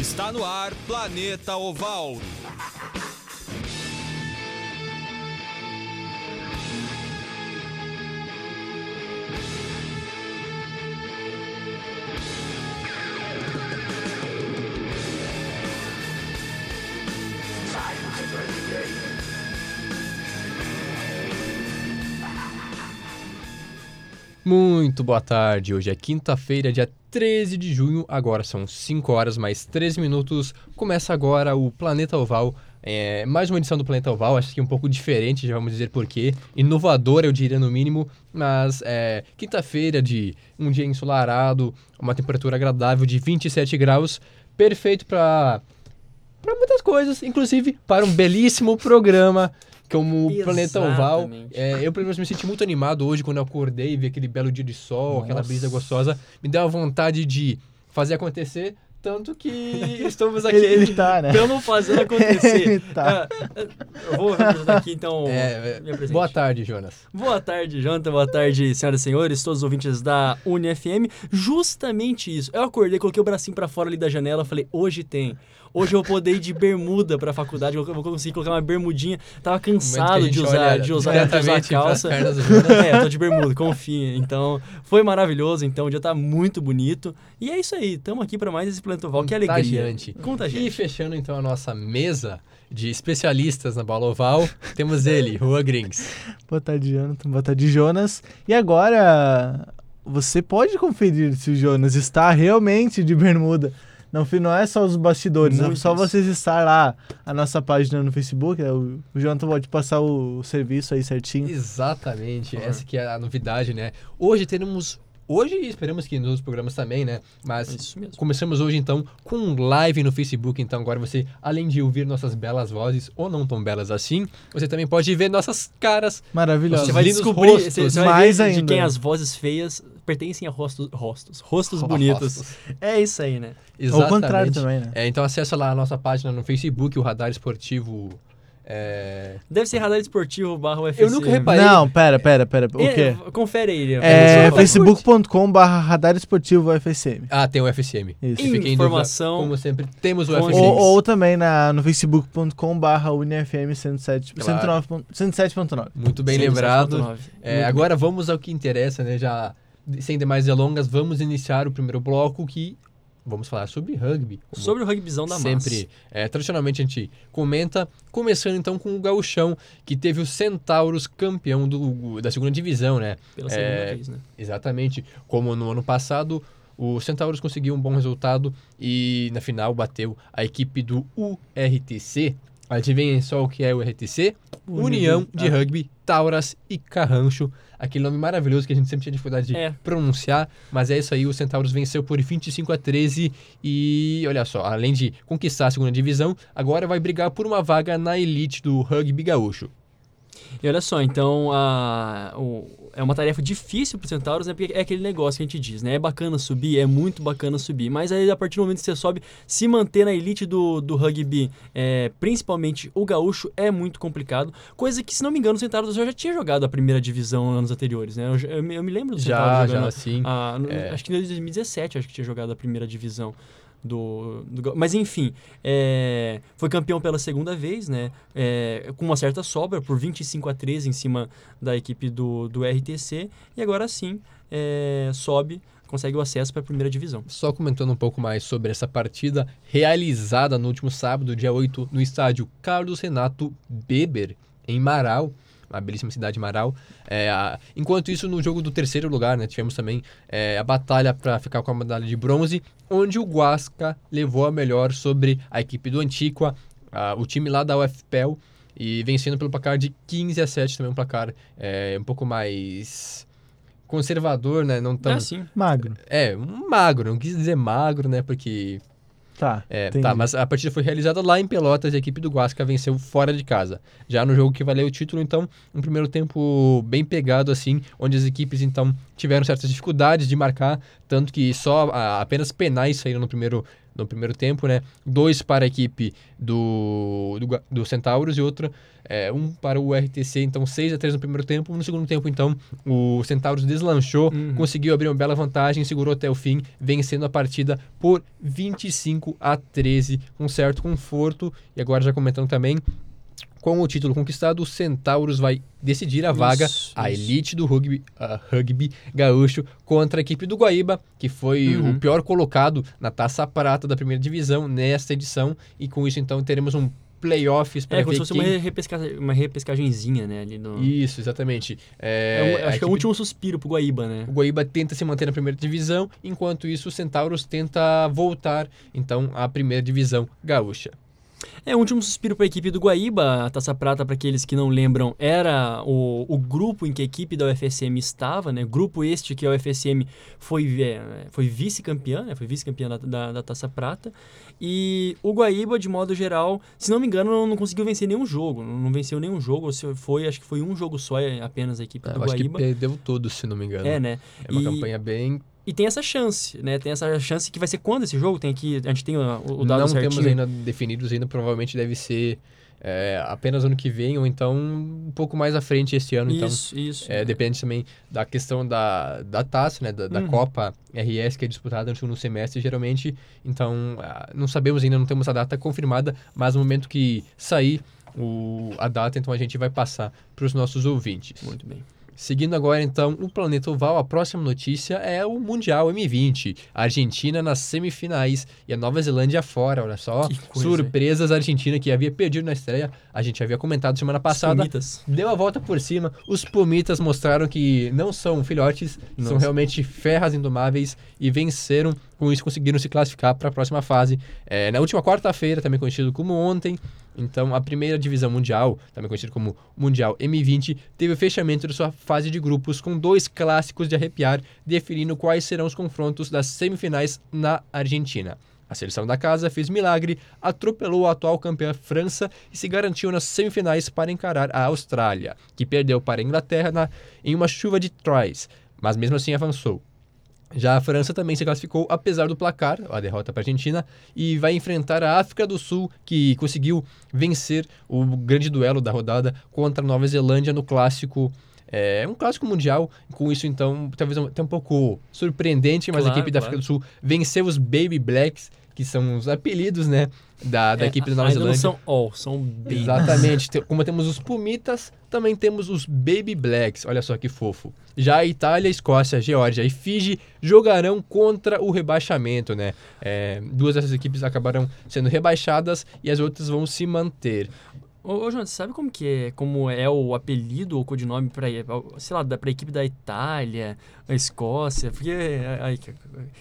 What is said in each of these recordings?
Está no ar Planeta Oval. Muito boa tarde. Hoje é quinta-feira, dia 13 de junho. Agora são 5 horas mais 13 minutos. Começa agora o Planeta Oval. É, mais uma edição do Planeta Oval, acho que um pouco diferente, já vamos dizer porquê. Inovadora, eu diria no mínimo. Mas é, quinta-feira de um dia ensolarado, uma temperatura agradável de 27 graus. Perfeito para para muitas coisas, inclusive para um belíssimo programa como o Planeta Oval. É, eu, pelo menos, me senti muito animado hoje quando eu acordei e vi aquele belo dia de sol, aquela brisa gostosa. Me deu a vontade de fazer acontecer, tanto que estamos aqui. Ele, ele tá, né? Estamos fazendo acontecer. Ele tá. Ah, eu vou representar aqui, então, É, presente. boa tarde, Jonas. Boa tarde, Jonathan. Boa tarde, senhoras e senhores, todos os ouvintes da UniFM. Justamente isso. Eu acordei, coloquei o bracinho pra fora ali da janela, falei, hoje tem. Hoje eu vou poder ir de bermuda pra faculdade, eu vou conseguir colocar uma bermudinha. Tava cansado de usar, olha de usar, de usar calça. pernas do Jonas. É, eu tô de bermuda, confia. Então, foi maravilhoso. Então, o dia tá muito bonito. E é isso aí, tamo aqui pra mais esse Planeta Oval. Que alegria. Contagiante. E Contagiante. fechando então a nossa mesa de especialistas na bola oval, temos ele, Rua Grings. Boa tarde, Jonathan. Boa tarde, Jonas. E agora, você pode conferir se o Jonas está realmente de bermuda. Não, não é só os bastidores, é só vocês estar lá, a nossa página no Facebook. O, o Jonathan pode passar o, serviço aí certinho. Exatamente, essa que é a novidade, né? Hoje teremos, hoje e esperamos que nos outros programas também, né? Mas Isso mesmo. começamos hoje então com um live no Facebook, então agora você, além de ouvir nossas belas vozes, ou não tão belas assim, você também pode ver nossas caras. Maravilhoso. Você vai lindos descobrir, rostos, você, você vai mais ver de ainda. quem as vozes feias pertencem a rostos, rostos, rostos Rostos. bonitos. É isso aí, né? Ou o contrário também, né? É, então acessa lá a nossa página no Facebook, o Radar Esportivo. É, Deve ser radar esportivo barra UFC. Eu nunca reparei. Não, pera, pera, pera. O É, quê? Confere aí. É Só- facebook.com.br radar esportivo UFSM. Ah, tem o FSM. Isso. Informação. dúvida, como sempre, temos o Com FSM. Ou, ou também na, no facebook.com.br unifm 107, Claro. 109, 107.9. Muito bem 107.9. lembrado. É, Muito agora vamos ao que interessa, né? Já sem demais delongas, vamos iniciar o primeiro bloco que vamos falar sobre rugby. Sobre o rugbyzão da massa. sempre, é, tradicionalmente a gente comenta, começando então com o Gauchão, que teve o Centauros campeão do, da segunda divisão, né? Pela segunda É, vez, né? Exatamente, como no ano passado, o Centauros conseguiu um bom resultado e na final bateu a equipe do URTC. Adivinhem só o que é o URTC? União de Ah. Rugby Tauras e Carrancho. Aquele nome maravilhoso que a gente sempre tinha dificuldade de É. pronunciar, mas é isso aí, o Centauros venceu por 25 a 13 e olha só, além de conquistar a segunda divisão, agora vai brigar por uma vaga na elite do rugby gaúcho. E olha só, então a, o- é uma tarefa difícil pro Centauros, né? Porque é aquele negócio que a gente diz, né? É bacana subir, é muito bacana subir. Mas aí, a partir do momento que você sobe, se manter na elite do, do rugby, é, principalmente o gaúcho, é muito complicado. Coisa que, se não me engano, o Centauros já, já tinha jogado a primeira divisão anos anteriores, né? Eu, já- eu me- eu me lembro do Já, Centauros já jogando assim. a- no- é. Acho que em 2017 acho que tinha jogado a primeira divisão. Do, do mas enfim, é, foi campeão pela segunda vez, né? É, com uma certa sobra, por 25 a 13 em cima da equipe do, do RTC. E agora sim, é, sobe, consegue o acesso para a primeira divisão. Só comentando um pouco mais sobre essa partida realizada no último sábado, dia 8, no estádio Carlos Renato Beber, em Marau, uma belíssima cidade Marau. É, a- enquanto isso, no jogo do terceiro lugar, né, tivemos também é, a batalha para ficar com a medalha de bronze, onde o Guasca levou a melhor sobre a equipe do Antiqua, a- o time lá da UFPEL, e vencendo pelo placar de 15 a 7, também um placar é, um pouco mais conservador, né, não tão... É assim. Magro. É, um magro, não quis dizer magro, né? Porque. Tá. É, tá, mas a partida foi realizada lá em Pelotas e a equipe do Guasca venceu fora de casa. Já no jogo que valeu o título, então, um primeiro tempo bem pegado, assim, onde as equipes, então, tiveram certas dificuldades de marcar, tanto que só ah, apenas penais saíram no primeiro no primeiro tempo, né? Dois para a equipe do, do, do Centauros e outro, é, um para o RTC. Então, 6 a 3 no primeiro tempo. No segundo tempo, então, o Centauros deslanchou, Uhum. conseguiu abrir uma bela vantagem, segurou até o fim, vencendo a partida por 25 a 13, com certo conforto. E agora, já comentando também, com o título conquistado, o Centauros vai decidir a vaga, Isso, a isso. elite do rugby, rugby gaúcho, contra a equipe do Guaíba, que foi Uhum. o pior colocado na taça prata da primeira divisão nesta edição. E com isso, então, teremos um playoffs para É, como ver se fosse quem... uma, repesca... uma repescagenzinha, né? Ali no... Isso, exatamente. É É, um- acho que é o equipe último suspiro pro Guaíba, né? o Guaíba tenta se manter na primeira divisão, enquanto isso o Centauros tenta voltar, então, à primeira divisão gaúcha. É, o último suspiro para a equipe do Guaíba, a Taça Prata, para aqueles que não lembram, era o, o grupo em que a equipe da UFSM estava, né? Grupo este que a UFSM foi, é, foi vice-campeã, né? Foi vice-campeã da, da, da Taça Prata. E o Guaíba, de modo geral, se não me engano, não, não conseguiu vencer nenhum jogo. Não, não venceu nenhum jogo, se foi, acho que foi um jogo só é, apenas a equipe Eu do acho que Guaíba. perdeu todos, se não me engano. É, né? É uma E- campanha bem... E tem essa chance, né? Tem essa chance que vai ser quando esse jogo? Tem aqui, a gente tem o, o dado não certinho. temos ainda definidos ainda, provavelmente deve ser é, apenas ano que vem, ou então um pouco mais à frente esse ano. Então, Isso, isso. É, depende também da questão da, da taça, né? Da, da Uhum. Copa RS, que é disputada no segundo semestre, geralmente. Então, ah, não sabemos ainda, não temos a data confirmada, mas no momento que sair o, a data, então a gente vai passar para os nossos ouvintes. Muito bem. Seguindo agora, então, o Planeta Oval, a próxima notícia é o Mundial M20. A Argentina nas semifinais e a Nova Zelândia fora, olha só. Surpresas, a Argentina que havia perdido na estreia. A gente havia comentado semana passada. Deu a volta por cima. Os Pumitas mostraram que não são filhotes, são Nossa. realmente ferras indomáveis e venceram. Com isso, conseguiram se classificar para a próxima fase. É, na última quarta-feira, também conhecido como ontem. Então, a primeira divisão mundial, também conhecido como Mundial M20, teve o fechamento de sua fase de grupos com dois clássicos de arrepiar, definindo quais serão os confrontos das semifinais na Argentina. A seleção da casa fez milagre, atropelou a atual campeã França e se garantiu nas semifinais para encarar a Austrália, que perdeu para a Inglaterra na- em uma chuva de tries, mas mesmo assim avançou. Já a França também se classificou, apesar do placar, a derrota para a Argentina, e vai enfrentar a África do Sul, que conseguiu vencer o grande duelo da rodada contra a Nova Zelândia no clássico. É um clássico mundial, com isso então, talvez até um pouco surpreendente, mas a Claro, equipe da claro. África do Sul venceu os Baby Blacks, que são os apelidos, né, da, da É, equipe da Nova Zelândia. não são all, são bem. Exatamente. Te- Como temos os Pumitas, também temos os Baby Blacks. Olha só que fofo. Já a Itália, Escócia, Geórgia e Fiji jogarão contra o rebaixamento, né? É, duas dessas equipes acabarão sendo rebaixadas e as outras vão se manter. Ô, ô João, você sabe como que é, como é o apelido ou codinome para, sei lá, da, pra equipe da Itália, a Escócia? Porque, ai, que-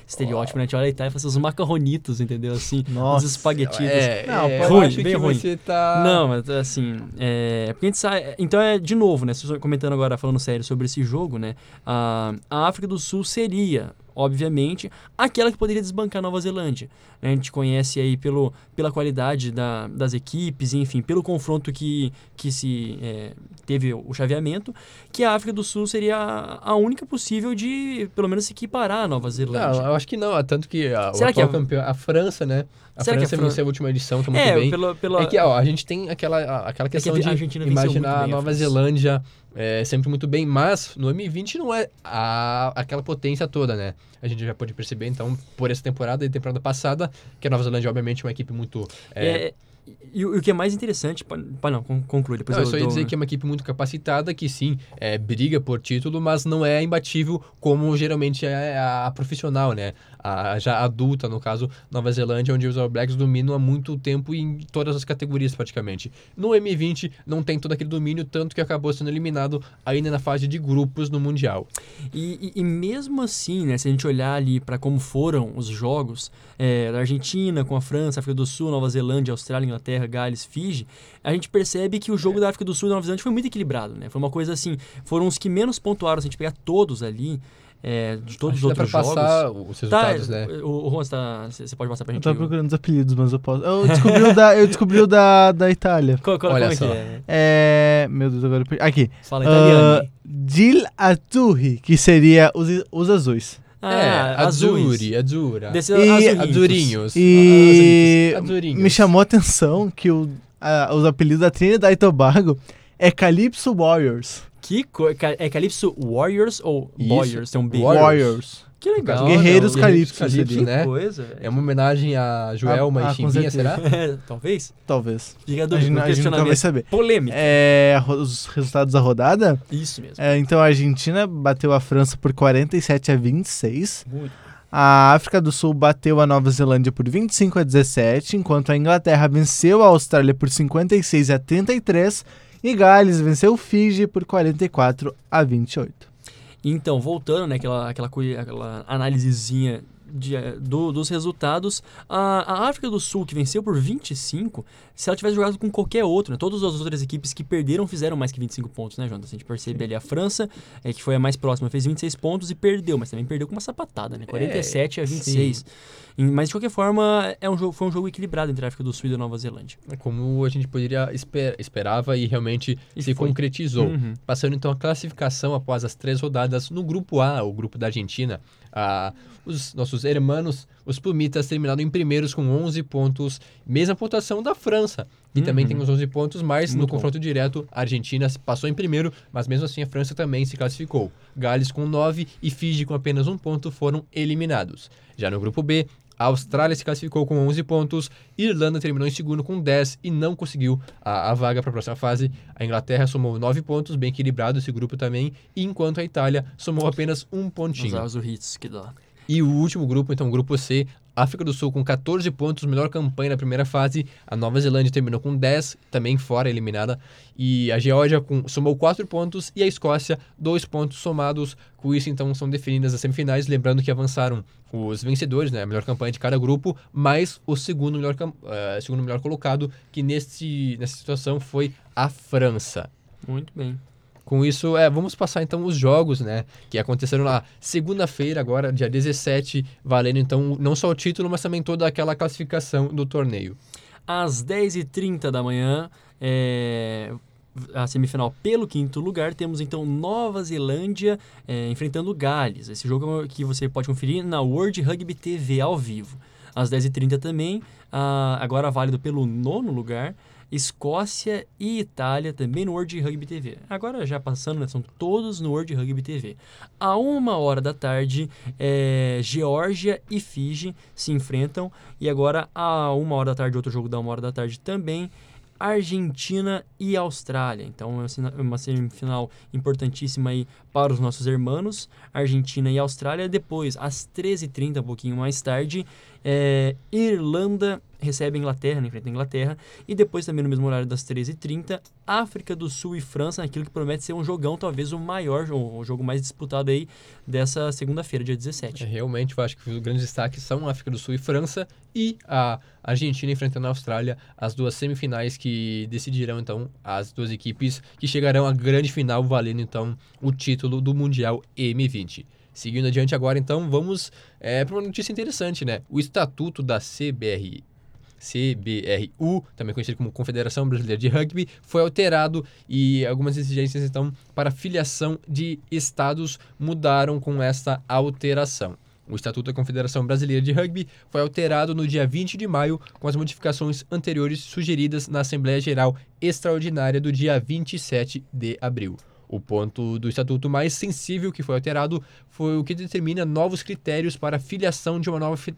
estereótipo, né? A gente olha a Itália e fala assim, os macarronitos, entendeu? Assim, Nossa. os espaguetitos. É, Não, é, eu ruim, acho bem que ruim. você tá... Não, mas assim, é, porque a gente sabe, então é de novo, né, comentando agora, falando sério sobre esse jogo, né, a, a África do Sul seria, obviamente, aquela que poderia desbancar a Nova Zelândia. A gente conhece aí pelo, pela qualidade da, das equipes, enfim, pelo confronto que, que se é, teve o chaveamento, que a África do Sul seria a, a única possível de, pelo menos, se equiparar à Nova Zelândia. Eu acho que não. Tanto que a, o Será que a- campeão, a França, né? A Será que a França Fran- venceu a última edição, tá muito é, bem. pela, pela... É que ó, a gente tem aquela, a- aquela questão a de Argentina venceu muito imaginar a a Nova França. Zelândia é, sempre muito bem, mas no M20 não é a, aquela potência toda, né? A gente já pode perceber, então, por essa temporada e temporada passada, que a Nova Zelândia, obviamente, é uma equipe muito. é, É, e, o e o que é mais interessante, pa- pa- não, con- conclui, depois não, eu eu só ia dou- dizer que é uma equipe muito capacitada, que sim, é, briga por título, mas não é imbatível como geralmente é a, a profissional, né? A, já adulta, no caso, Nova Zelândia, onde os All Blacks dominam há muito tempo em todas as categorias praticamente. No M20 não tem todo aquele domínio, tanto que acabou sendo eliminado ainda na fase de grupos no Mundial. E, e- e mesmo assim, né, se a gente olhar ali para como foram os jogos é, da Argentina com a França, África do Sul, Nova Zelândia, Austrália, Inglaterra, Gales, Fiji, a gente percebe que o jogo da África do Sul e da Nova Zelândia foi muito equilibrado, né? Foi uma coisa assim, foram os que menos pontuaram, se a gente pegar todos ali, é, de todos Acho os que dá outros pra jogos. passar os Tá, resultados, né? o, o Juan, você, tá- pode passar pra Eu gente? tava o- procurando os apelidos, mas eu posso. Eu descobri o da, eu descobri o da, da Itália. Qual, qual, Olha como é só. é? É. Meu Deus, agora eu perdi. Aqui. Fala italiano. Ah, Dil Azzurri, que seria os, os azuis. Ah, é, azuis. Azuri, Azura. Desse E- azurinhos. Azurinhos. E Azurinhos. Azurinhos. me chamou a atenção que o, a- os apelidos da Trinidad e Tobago é Calypso Warriors. Que co... É Calypso Warriors ou Isso. Warriors? Tem um B. Warriors. Warriors. Que legal. Guerreiros né? Calypso, Calypso, né? Que coisa, velho. É uma homenagem a Joelma Ah, ah, e Chimbinha, será? É, talvez. Talvez. Fica a A dúvida, gente, a gente vai saber. Polêmico. É, os resultados da rodada. Isso mesmo. É, então a Argentina bateu a França por 47 a 26. Muito. A África do Sul bateu a Nova Zelândia por 25 a 17, enquanto a Inglaterra venceu a Austrália por 56 a 33 e Gales venceu o Fiji por 44 a 28. Então, voltando, né, aquela, aquela, aquela análisezinha de, eh, do- dos resultados, a, a África do Sul, que venceu por 25, se ela tivesse jogado com qualquer outro, né, todas as outras equipes que perderam fizeram mais que 25 pontos, né, Jonas? A gente percebe ali a França, é, que foi a mais próxima, fez 26 pontos e perdeu, mas também perdeu com uma sapatada, né, 47 a 26. Em- Mas, de qualquer forma, é um jogo, foi um jogo equilibrado entre a África do Sul e a Nova Zelândia. É Como a gente poderia esper esperava e realmente E se foi. concretizou. Uhum. Passando então a classificação após as três rodadas no grupo A, o grupo da Argentina. Ah, os nossos hermanos, os Pumitas, terminaram em primeiros com 11 pontos, mesma pontuação da França, que também Uhum. tem os 11 pontos, mas no Muito bom. confronto direto a Argentina passou em primeiro, mas mesmo assim a França também se classificou. Gales com 9 e Fiji com apenas um ponto foram eliminados. Já no grupo B, a Austrália se classificou com 11 pontos, Irlanda terminou em segundo com 10 e não conseguiu a, a vaga para a próxima fase. A Inglaterra somou 9 pontos, bem equilibrado esse grupo também, enquanto a Itália somou apenas um pontinho. Usar os hits que dá. E o último grupo, então, o grupo C, África do Sul com 14 pontos, melhor campanha na primeira fase. A Nova Zelândia terminou com 10, também fora eliminada. E a Geórgia com, somou 4 pontos e a Escócia 2 pontos somados. Com isso, então, são definidas as semifinais. Lembrando que avançaram os vencedores, né, a melhor campanha de cada grupo, mais o segundo melhor, eh, segundo melhor colocado, que nesse, nessa situação foi a França. Muito bem. Com isso, é, vamos passar então os jogos, né? Que aconteceram na segunda-feira, agora, dia 17, valendo então não só o título, mas também toda aquela classificação do torneio. Às 10h30 da manhã, é, a semifinal pelo quinto lugar, temos então Nova Zelândia é, enfrentando Gales. Esse jogo é que você pode conferir na World Rugby TV ao vivo. Às 10h30 também, ah, agora válido pelo nono lugar, Escócia e Itália também no World Rugby TV. Agora já passando, né, são todos no World Rugby TV. A uma hora da tarde, é, Geórgia e Fiji se enfrentam. E agora, a uma hora da tarde, outro jogo da uma hora da tarde também, Argentina e Austrália. Então, é uma uma semifinal importantíssima aí para os nossos irmãos, Argentina e Austrália. Depois, às 13h30, um pouquinho mais tarde, é, Irlanda recebe a Inglaterra, né, enfrenta a Inglaterra. E depois, também no mesmo horário das 13h30, África do Sul e França, naquilo que promete ser um jogão, talvez o maior, o, jogo mais disputado aí dessa segunda-feira, dia 17. É, realmente, eu acho que os grandes destaques são África do Sul e França e a Argentina enfrentando a Austrália, as duas semifinais que decidirão então as duas equipes que chegarão à grande final, valendo então o título do Mundial M20. Seguindo adiante agora, então, vamos é, para uma notícia interessante, né? O Estatuto da CBR, CBRU, também conhecido como Confederação Brasileira de Rugby, foi alterado e algumas exigências, então, para filiação de estados mudaram com essa alteração. O Estatuto da Confederação Brasileira de Rugby foi alterado no dia 20 de maio, com as modificações anteriores sugeridas na Assembleia Geral Extraordinária do dia 27 de abril. O ponto do estatuto mais sensível que foi alterado foi o que determina novos critérios para a filiação de uma nova fe-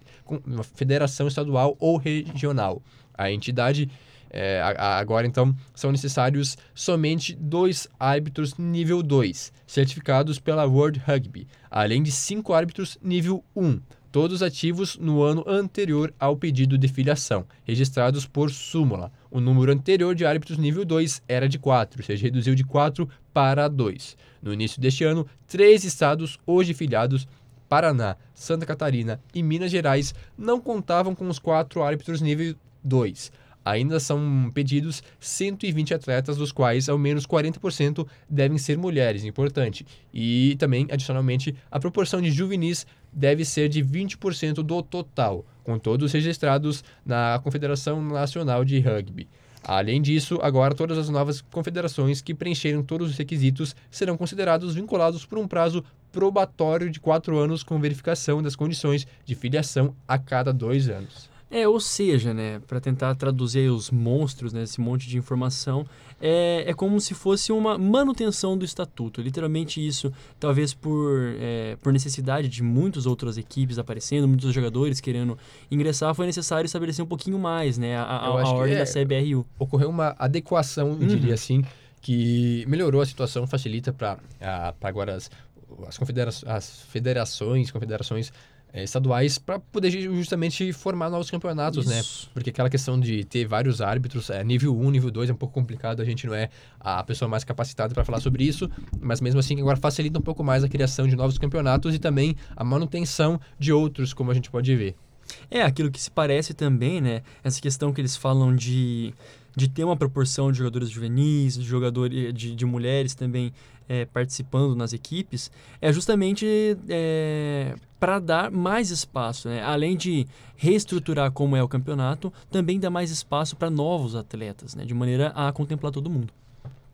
uma federação estadual ou regional. A entidade, é, agora então, são necessários somente dois árbitros nível 2, certificados pela World Rugby, além de cinco árbitros nível 1, todos ativos no ano anterior ao pedido de filiação, registrados por súmula. O número anterior de árbitros nível 2 era de 4, ou seja, reduziu de 4 para 2. No início deste ano, três estados hoje filiados, Paraná, Santa Catarina e Minas Gerais, não contavam com os quatro árbitros nível 2. Ainda são pedidos 120 atletas, dos quais ao menos 40% devem ser mulheres, importante. E também, adicionalmente, a proporção de juvenis deve ser de 20% do total, com todos registrados na Confederação Nacional de Rugby. Além disso, agora todas as novas confederações que preencheram todos os requisitos serão considerados vinculados por um prazo probatório de quatro anos com verificação das condições de filiação a cada dois anos. É, ou seja, né, para tentar traduzir os monstros, né, esse monte de informação, é, é como se fosse uma manutenção do estatuto. Literalmente isso, talvez por, é, por necessidade de muitas outras equipes aparecendo, muitos jogadores querendo ingressar, foi necessário estabelecer um pouquinho mais, né, a, a, a ordem é- da CBRU. Ocorreu uma adequação, eu Uhum. diria assim, que melhorou a situação, facilita para agora as, as, confedera as federações, confederações eh, estaduais, para poder ju- justamente formar novos campeonatos, né? Isso. Porque aquela questão de ter vários árbitros, é, nível 1, nível 2 é um pouco complicado, a gente não é a pessoa mais capacitada para falar sobre isso, mas mesmo assim agora facilita um pouco mais a criação de novos campeonatos e também a manutenção de outros, como a gente pode ver. É, aquilo que se parece também, né? Essa questão que eles falam de, de ter uma proporção de jogadores juvenis, de, jogadores, de, de mulheres também é, participando nas equipes, é justamente para dar mais espaço, né? Além de reestruturar como é o campeonato, também dá mais espaço para novos atletas, né? De maneira a contemplar todo mundo.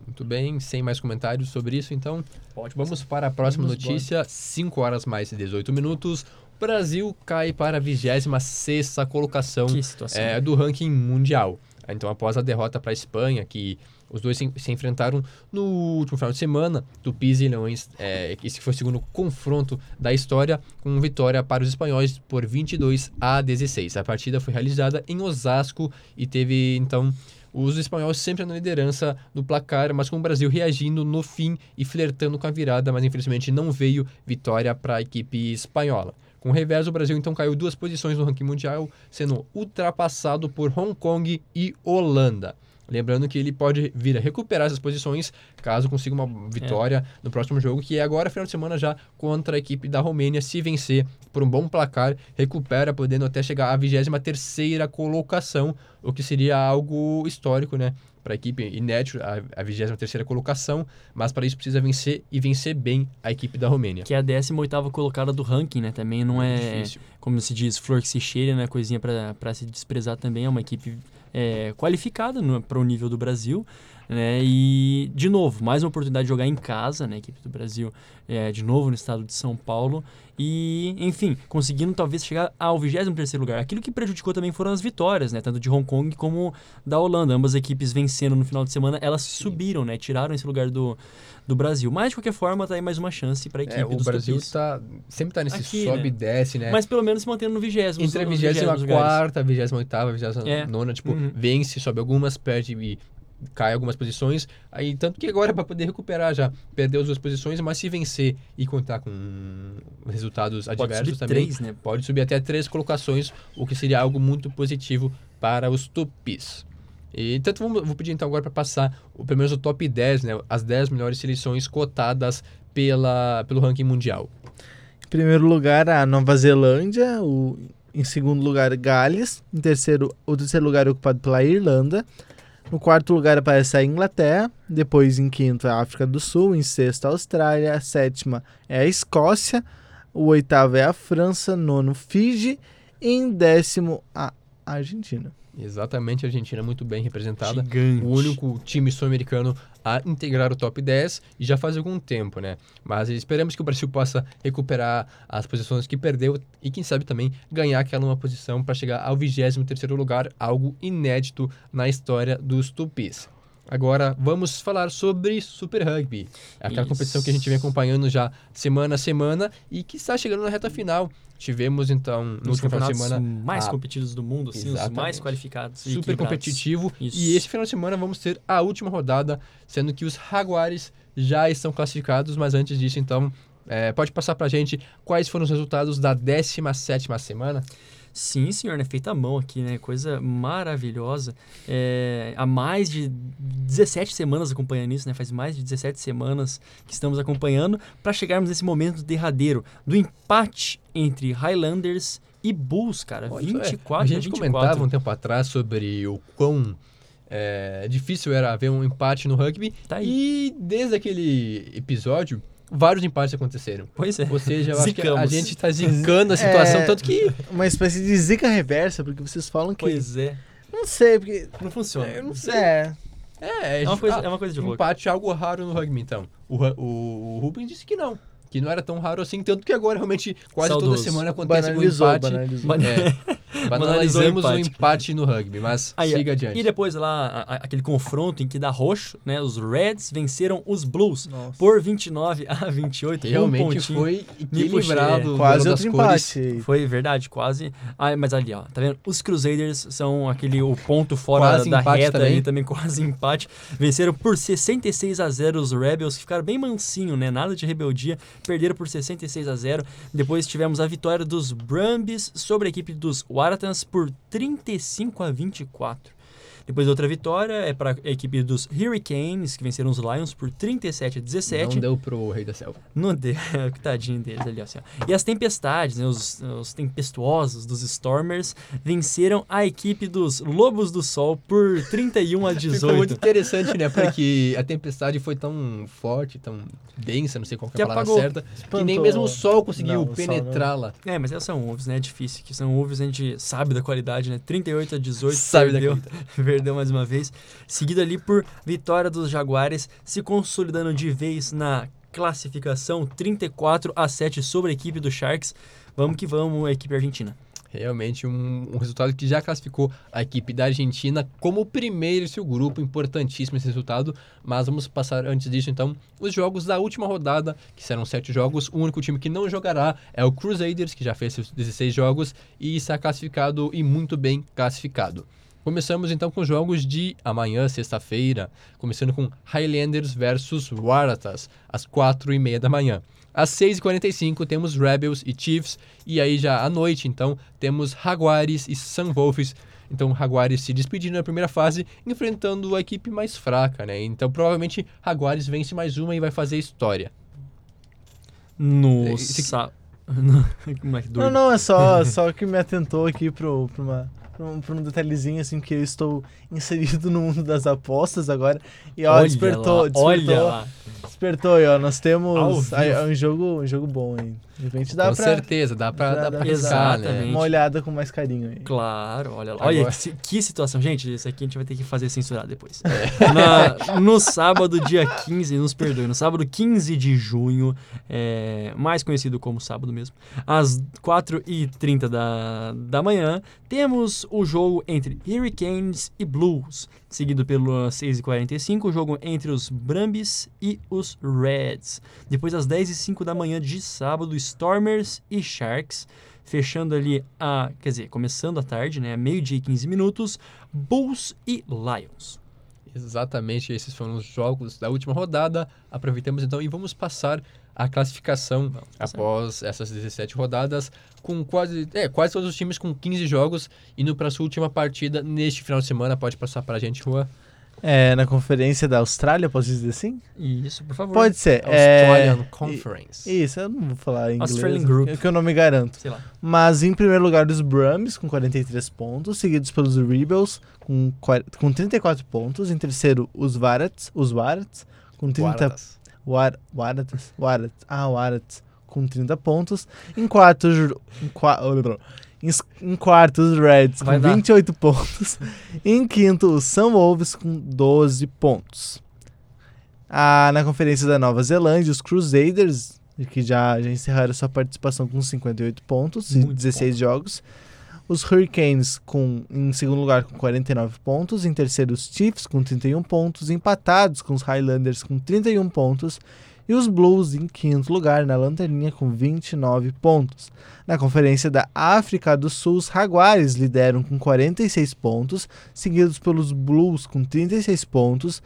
Muito bem, sem mais comentários sobre isso, então Pode Vamos para a próxima Vamos notícia, 5 horas mais 18 minutos. Brasil cai para a 26 colocação é, do ranking mundial. Então, após a derrota para a Espanha, que os dois se, se enfrentaram no último final de semana, Tupis e Leões, é, esse foi o segundo confronto da história, com vitória para os espanhóis por 22 a 16. A partida foi realizada em Osasco e teve, então, os espanhóis sempre na liderança do placar, mas com o Brasil reagindo no fim e flertando com a virada, mas infelizmente não veio vitória para a equipe espanhola. Com o revés, o Brasil então caiu duas posições no ranking mundial, sendo ultrapassado por Hong Kong e Holanda. Lembrando que ele pode vir a recuperar essas posições caso consiga uma vitória no próximo jogo, que é agora, final de semana, já contra a equipe da Romênia. Se vencer por um bom placar, recupera, podendo até chegar à 23 colocação, o que seria algo histórico, né? Para a equipe inédito, a, a 23 colocação, mas para isso precisa vencer e vencer bem a equipe da Romênia. Que é a 18ª colocada do ranking, né? Também não é, Difícil. como se diz, flor que se cheira, né? Coisinha para se desprezar também. É uma equipe é, qualificada para o nível do Brasil. Né? E, de novo, mais uma oportunidade de jogar em casa, né? A equipe do Brasil, é, de novo no estado de São Paulo. E, enfim, conseguindo talvez chegar ao 23 lugar. Aquilo que prejudicou também foram as vitórias, né? Tanto de Hong Kong como da Holanda. Ambas equipes vencendo no final de semana, elas subiram, né? Tiraram esse lugar do, do Brasil. Mas, de qualquer forma, tá aí mais uma chance para a equipe É, o Brasil Tupis. tá, sempre tá nesse Aqui, sobe e né? desce, né? Mas pelo menos se mantendo no vigésimo. Entre a nos 24 vigésimos lugares. a 28 29 É. tipo, Uhum. vence, sobe algumas, perde e cai algumas posições. Aí, tanto que agora para poder recuperar já, perdeu as duas posições, mas se vencer e contar com resultados Pode adversos subir também, três, né? pode subir até três colocações, o que seria algo muito positivo para os Tupis. E tanto vamos, vou pedir então agora para passar o, pelo menos o top 10, né, as 10 melhores seleções cotadas pela, pelo ranking mundial. Em primeiro lugar, a Nova Zelândia. O, em segundo lugar, Gales. Em terceiro, o terceiro lugar ocupado pela Irlanda. No quarto lugar aparece a Inglaterra. Depois, em quinto, a África do Sul. Em sexto, a Austrália. A sétima é a Escócia. O oitavo é a França. Nono, Fiji. E em décimo, a Argentina. Exatamente, a Argentina muito bem representada. Gigante. o único time sul-americano a integrar o top 10 e já faz algum tempo, né? Mas esperamos que o Brasil possa recuperar as posições que perdeu e quem sabe também ganhar aquela uma posição para chegar ao 23º lugar, algo inédito na história dos Tupis. Agora vamos falar sobre Super Rugby, aquela Isso. competição que a gente vem acompanhando já semana a semana e que está chegando na reta final. Tivemos então no último final de semana mais a competidos do mundo, assim, os mais qualificados. super competitivo. Isso. E esse final de semana vamos ter a última rodada, sendo que os Jaguares já estão classificados, mas antes disso, então, é, pode passar pra gente quais foram os resultados da 17ª semana? Sim, senhor, né? Feita à mão aqui, né? Coisa maravilhosa. É, há mais de 17 semanas acompanhando isso, né? Faz mais de 17 semanas que estamos acompanhando para chegarmos nesse momento derradeiro do empate entre Highlanders e Bulls, cara. Olha, isso é, 24 a gente 24. comentava um tempo atrás sobre o quão é, difícil era haver um empate no rugby. Tá. E desde aquele episódio, vários empates aconteceram. Pois é. Ou seja, eu acho que a gente está zicando a situação, É. tanto que Uma espécie de zica reversa, porque vocês falam que Pois é. não sei, porque. Não funciona. Eu não sei. É. É, É uma coisa, ah, é uma coisa de louco. empate é algo raro no rugby, então. O, o, o Rubens disse que não. Que não era tão raro assim, tanto que agora realmente quase toda Saudoso. semana acontece um Banalizou, empate. banalizou. Ban- É, O banalizamos o empate. empate. no rugby, mas Aí, siga adiante. E depois lá, a- a- aquele confronto em que dá roxo, né? Os Reds venceram os Blues Nossa. por 29 a 28. um Realmente pontinho. foi equilibrado. Quase outro empate. Foi verdade, quase. Ah, mas ali, ó, tá vendo? Os Crusaders são aquele o ponto fora Quase da reta também. ali, também quase empate. Venceram por 66 a 0 os Rebels, que ficaram bem mansinho, né? Nada de rebeldia. Perderam por 66 a 0. Depois tivemos a vitória dos Brumbies sobre a equipe dos Waratahs por 35 a 24. Depois outra vitória é para a equipe dos Hurricanes, que venceram os Lions por 37 a 17. Não deu pro Rei da Selva. Não deu, que tadinho deles ali, assim, ó. E as tempestades, né, os, os tempestuosos dos Stormers venceram a equipe dos Lobos do Sol por 31 a Ficou 18. muito interessante, né? Porque a tempestade foi tão forte, tão densa, não sei qual que é a Que palavra apagou. certa, que Espantou. nem mesmo o sol conseguiu penetrá-la. É, mas elas são ovos, né? É difícil. Que são ovos, a gente sabe da qualidade, né? 38 a 18, Sabe da perdeu, perdeu mais uma vez. Seguido ali por vitória dos Jaguares, se consolidando de vez na classificação 34 a 7 sobre a equipe do Sharks. Vamos que vamos, equipe argentina. Realmente um, um resultado que já classificou a equipe da Argentina como o primeiro seu grupo, importantíssimo esse resultado. Mas vamos passar antes disso, então, os jogos da última rodada, que serão sete jogos. O único time que não jogará é o Crusaders, que já fez seus 16 jogos e está classificado e muito bem classificado. Começamos então com os jogos de amanhã, sexta-feira, começando com Highlanders versus Waratahs, às 4h30 da manhã. Às 6h45 temos Rebels e Chiefs, e aí já à noite, então, temos Jaguares e Sunwolves. Então, Jaguares se despedindo na primeira fase, enfrentando a equipe mais fraca, né? Então, provavelmente, Jaguares vence mais uma e vai fazer história. No Esse- sa... Como é que Não, doido. não, é só, só que me atentou aqui pro, pro, uma, pro, um, um detalhezinho, assim, que eu estou inserido no mundo das apostas agora. E ó, Olha despertou, lá, despertou, Olha lá. despertou aí, ó. Nós temos aí, é um jogo, um jogo bom aí. De repente dá com pra certeza, dá pra, dá- dá pra né? Exatamente. uma olhada com mais carinho aí. Claro, olha lá. Agora- Olha que, que situação. Gente, isso aqui a gente vai ter que fazer censurar depois. É. Na- no sábado, dia 15, nos perdoe, no sábado 15 de junho, é, mais conhecido como sábado mesmo, às 4h30 da, da manhã, temos o jogo entre Hurricanes e Blues, seguido pelo 6h45, o jogo entre os Brumbies e os Reds. Depois, às 10h05 da manhã de sábado, Stormers e Sharks. Fechando ali a. Quer dizer, começando a tarde, né? Meio-dia e 15 minutos. Bulls e Lions. Exatamente, esses foram os jogos da última rodada. Aproveitamos então e vamos passar a classificação passar. após essas 17 rodadas, com quase, é, quase todos os times com 15 jogos, indo para sua última partida neste final de semana. Pode passar para a gente, Juan. É, na conferência da Austrália, posso dizer assim? Isso, por favor. Pode ser. é, Australian Conference. Isso, eu não vou falar em inglês. Australian Group. é Que eu não me garanto. Sei lá. Mas em primeiro lugar os Brumbies com 43 pontos, seguidos pelos Rebels com, com 34 pontos. Em terceiro, os Warats, os Warats com 30 Guaratas. War, Waratas, Warats, ah, Warats com 30 pontos. Em quarto, os- em, qua- em, quarto os Reds Vai com dar. 28 pontos. em quinto, os Sunwolves com 12 pontos. Ah, na conferência da Nova Zelândia, os Crusaders, que já, já encerraram sua participação com 58 pontos em Muito 16 jogos. Os Hurricanes com, em segundo lugar com 49 pontos. Em terceiro, os Chiefs com 31 pontos. Empatados com os Highlanders com 31 pontos. E os Blues em quinto lugar na lanterninha com 29 pontos. Na conferência da África do Sul, os Jaguares lideram com 46 pontos, seguidos pelos Blues com 36 pontos.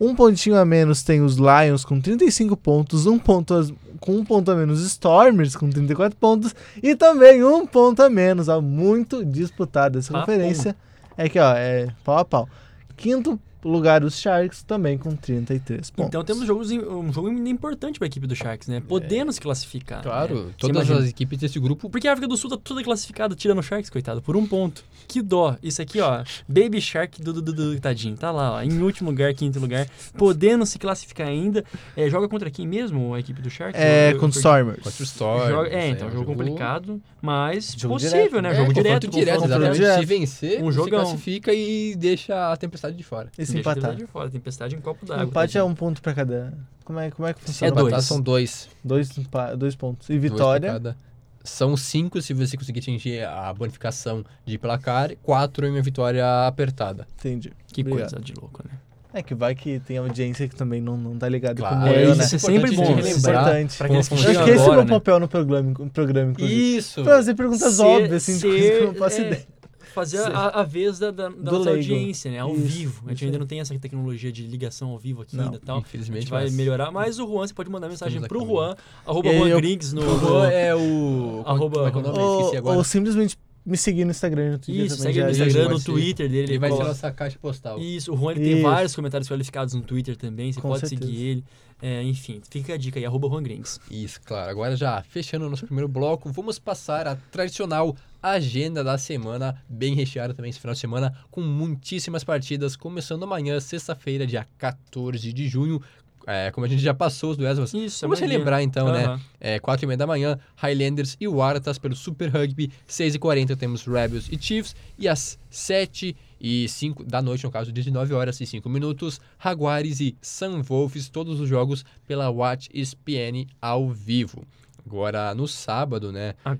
Um pontinho a menos tem os Lions com 35 pontos, um ponto a- com um ponto a menos os Stormers com 34 pontos e também um ponto a menos, ó, muito disputada essa Papum. conferência. É que ó, é pau a pau. Quinto, lugar os Sharks, também com 33 pontos. Então temos jogos, um jogo importante para a equipe do Sharks, né? Podendo se classificar. Claro, né? Todas as equipes desse grupo Porque a África do Sul tá toda classificada, tirando o Sharks, coitado, por um ponto. Que dó. Isso aqui, ó, Baby Shark do, do, do, do tadinho, tá lá, ó, em último lugar, quinto lugar, podendo se classificar ainda. É, joga contra quem mesmo, a equipe do Sharks? É, Eu- eu com perdi. Stormers. contra o Storm. Joga- isso é, então, um jogo complicado, mas Jogo possível, direto. né? É, jogo confronto direto. direto, confronto direto. Se vencer, Um se jogão. classifica e deixa a tempestade de fora. E se empatar. tempestade de fora, tempestade em copo d'água. Empate é um ponto pra cada. Como é, como é que Se funciona? É dois. são dois. Dois, dois pontos. E vitória. cada. São cinco se você conseguir atingir a bonificação de placar, quatro em uma vitória apertada. Entendi. Que Obrigado. coisa de louco, né? É que vai que tem audiência que também não, não tá ligado Claro, como É, eu, isso né? é sempre importante bom. de isso é importante. Pra aqueles que como Eu chegam acho que esse é o agora, meu né? papel no programa, no programa inclusive. Isso! Fazer perguntas Ser- óbvias, assim, de ser- coisas que eu não faço é, ideia. Fazer a, a vez da, da, nossa leigo. audiência, né? Ao Isso, vivo. A gente isso ainda não tem essa tecnologia de ligação ao vivo aqui Não, ainda e tal. A Infelizmente, gente vai mas- melhorar. Mas o Juan, você pode mandar mensagem Estamos pro aqui. Juan, arroba Juan Griggs no... O Juan é o. Arroba- como é que é o nome? Ou, Esqueci agora. ou simplesmente me seguir no Instagram e no Twitter Isso, também. segue já no. Instagram, no. Twitter dele. Ele vai ser nossa caixa postal. Isso, o Juan ele tem Isso. vários comentários qualificados no Twitter também. Você Com pode certeza. seguir ele. É, enfim, fica a dica aí, arroba Juan. Isso, claro. Agora já fechando o nosso primeiro bloco, vamos passar a tradicional agenda da semana, bem recheada também esse final de semana, com muitíssimas partidas, começando amanhã, sexta-feira, dia 14 de junho. É, como a gente já passou os duelos, Isso, vamos amanhã. relembrar então, né? Aham. É, 4 e meia da manhã, Highlanders e Waratahs pelo Super Rugby. 6 e 40 temos Rebels e Chiefs. E às 7 e 5 da noite, no caso, 19 horas e 5 minutos, Jaguares e Sun Wolves, todos os jogos pela Watch ESPN ao vivo. Agora, no sábado, né? Ah.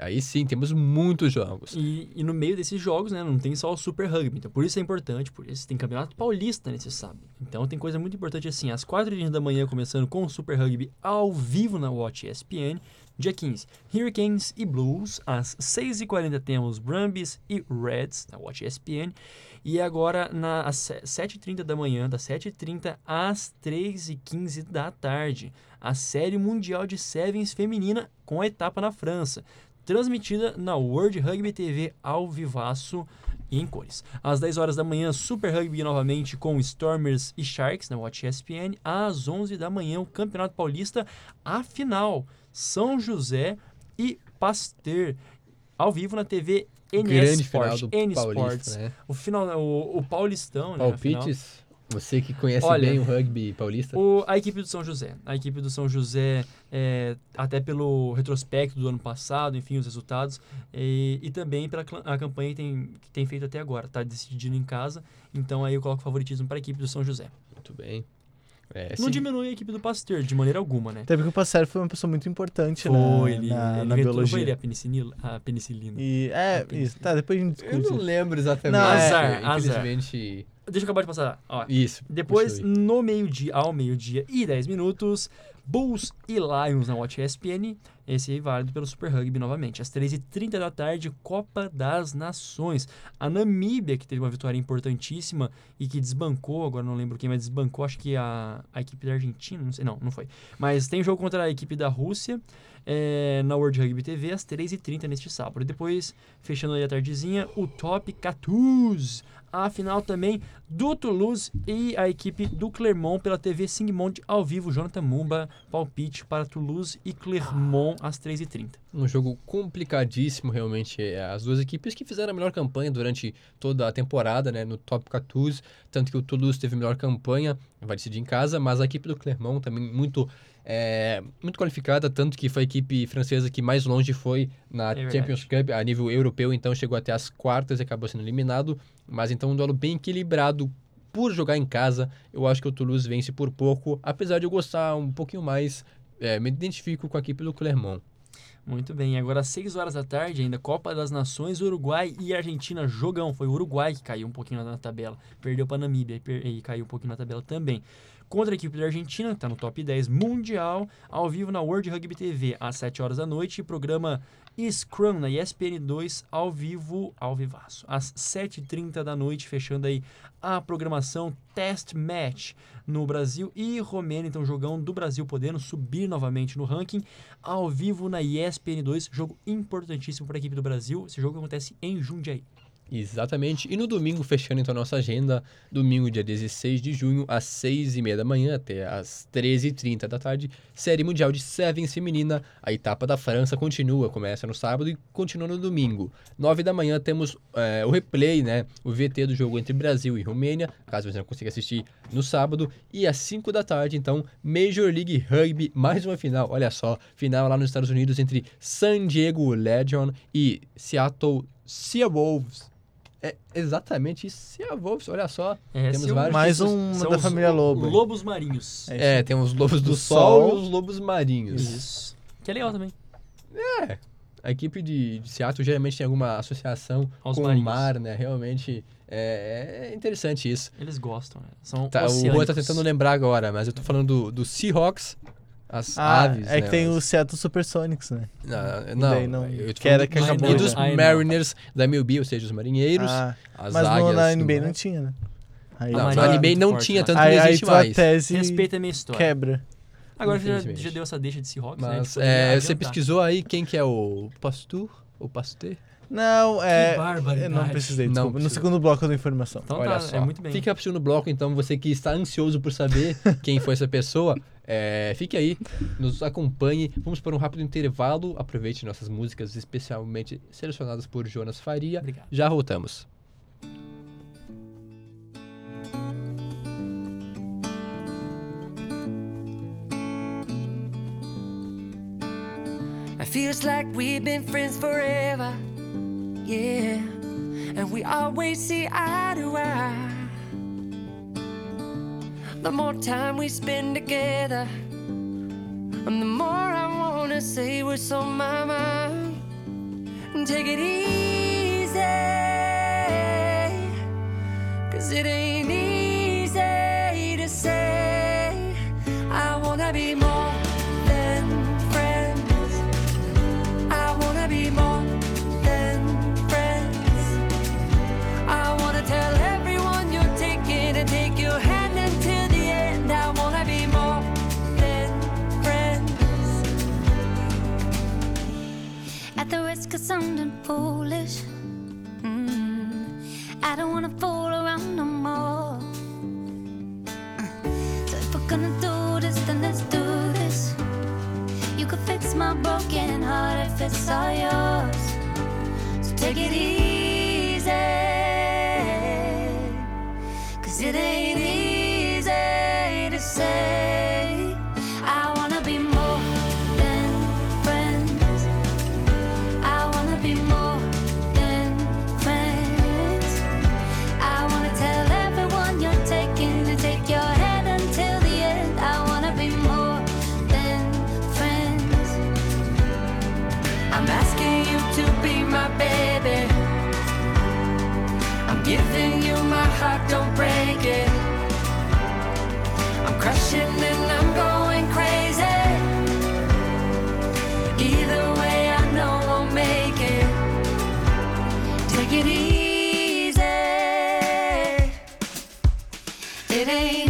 Aí sim, temos muitos jogos. E, e no meio desses jogos, né, não tem só o Super Rugby. Então, por isso é importante, por isso tem Campeonato Paulista nesse sábado. Então, tem coisa muito importante assim, às 4 h da manhã, começando com o Super Rugby ao vivo na Watch ESPN. Dia 15, Hurricanes e Blues. Às 6h40 temos Brumbies e Reds na Watch ESPN. E agora, na, às se- 7h30 da manhã, das 7h30 às 3h15 da tarde, a Série Mundial de Sevens Feminina com a etapa na França transmitida na World Rugby TV ao vivaço e em cores. Às 10 horas da manhã, Super Rugby novamente com Stormers e Sharks na Watch ESPN. Às 11 da manhã, o Campeonato Paulista, a final, São José e Pasteur, ao vivo na TV NS Grande Sport, N Sports. né? O, final, o, o Paulistão, né? Palpites? Você que conhece Olha, bem o rugby paulista. O- a equipe do São José. A equipe do São José, é, até pelo retrospecto do ano passado, enfim, os resultados, e, e também pela a campanha que tem, que tem feito até agora. Está decidindo em casa, então aí eu coloco favoritismo para a equipe do São José. Muito bem. É, Não diminui a equipe do Pasteur, de maneira alguma, né? Até porque o Passer foi uma pessoa muito importante Foi, na, ele, na, ele na inventou- biologia. Foi ele a penicilina. A penicilina. E, é, Entendi. isso. Tá, depois a gente Eu discute. não lembro exatamente. Não, é- Azar, azar. Infelizmente. Deixa eu acabar de passar. Ó, Isso. Depois, no meio-dia, ao meio-dia e 10 minutos, Bulls e Lions na Watch ESPN. Esse aí válido pelo Super Rugby novamente. Às 3h30 da tarde, Copa das Nações. A Namíbia, que teve uma vitória importantíssima e que desbancou, agora não lembro quem, mas desbancou, acho que a, a equipe da Argentina, não sei, não, não foi. Mas tem jogo contra a equipe da Rússia é, na World Rugby TV às 3h30 neste sábado. E depois, fechando aí a tardezinha, o Top 14. A final também do Toulouse e a equipe do Clermont pela TV Singmond ao vivo. Jonathan Mumba, palpite para Toulouse e Clermont às 3h30. Um jogo complicadíssimo, realmente. É, As duas equipes que fizeram a melhor campanha durante toda a temporada, né? No top 14. Tanto que o Toulouse teve a melhor campanha, vai decidir em casa, mas a equipe do Clermont também muito, é, muito qualificada, tanto que foi a equipe francesa que mais longe foi na verdade. Champions Cup a nível europeu, então chegou até as quartas e acabou sendo eliminado. Mas então um duelo bem equilibrado por jogar em casa. Eu acho que o Toulouse vence por pouco, apesar de eu gostar um pouquinho mais. é, me identifico com a equipe do Clermont. Muito bem, agora às 6 horas da tarde, ainda Copa das Nações, Uruguai e Argentina, jogão. Foi o Uruguai que caiu um pouquinho na, tabela, perdeu para a Namíbia e, e caiu um pouquinho na tabela também. Contra a equipe da Argentina, que está no top 10 mundial, ao vivo na World Rugby TV, às 7 horas da noite, programa Scrum na ESPN 2, ao vivo, ao vivaço. Às 7h30 da noite, fechando aí a programação Test Match no Brasil e Romênia, então jogão do Brasil podendo subir novamente no ranking ao vivo na ESPN 2, jogo importantíssimo para a equipe do Brasil. Esse jogo acontece em Jundiaí. Exatamente. E no domingo, fechando então a nossa agenda, domingo, dia 16 de junho, às 6h30 da manhã até às 13h30 da tarde, Série Mundial de Sevens Feminina. A etapa da França continua, começa no sábado e continua no domingo. 9 da manhã temos é, o replay, né? O VT do jogo entre Brasil e Romênia, caso você não consiga assistir no sábado. E às 5 da tarde, então, Major League Rugby, mais uma final. Olha só, final lá nos Estados Unidos entre San Diego Legion e Seattle Seawolves. É exatamente isso, Seawolves, olha só. É, Temos vários Mais títulos. um são da os família Lobo. Lobos marinhos. É. É, tem os lobos do, Do sol, sol. e os lobos marinhos. Isso. Que é legal também. A equipe de, de Seattle geralmente tem alguma associação Aos com marinhos. o mar, né? Realmente é, é interessante isso. Eles gostam, né? São Tá, o Juan tá tentando lembrar agora, mas eu tô falando do, do Seahawks, as Ah, aves. é né, que tem as- o Seattle Supersonics, né? Não, não, daí não- eu que era que acabou e dos já. Ai, não. Mariners da MLB, ou seja, os marinheiros, Ah, as mas águias. no, na NBA mar. não tinha, né? Aí, Não, na é NBA muito não forte tinha, lá. tanto que aí, não aí existe mais. tese Respeita a minha história. quebra. Agora você já, já deu essa deixa de Seahawks, né? Mas Tipo, é, você pesquisou aí quem que é o Pastor? O Pasteur? Não, é. barbaridade. Eu não precisei, Não desculpa. No precisou. segundo bloco da informação. Então Olha tá, só. é muito bem. Fica pro segundo bloco, então, você que está ansioso por saber quem foi essa pessoa, é, fique aí, nos acompanhe. Vamos para um rápido intervalo. Aproveite nossas músicas especialmente selecionadas por Jonas Faria. Obrigado. Já voltamos. Feels like we've been friends forever. Yeah. And we always see eye to eye. The more time we spend together, and the more I wanna say what's on my mind. Take it easy. Cause it ain't easy to say. Risk of sounding foolish, mm, I don't wanna fool around no more. So if we're gonna do this, then let's do this. You could fix my broken heart if it's all yours. So take it easy, Friday.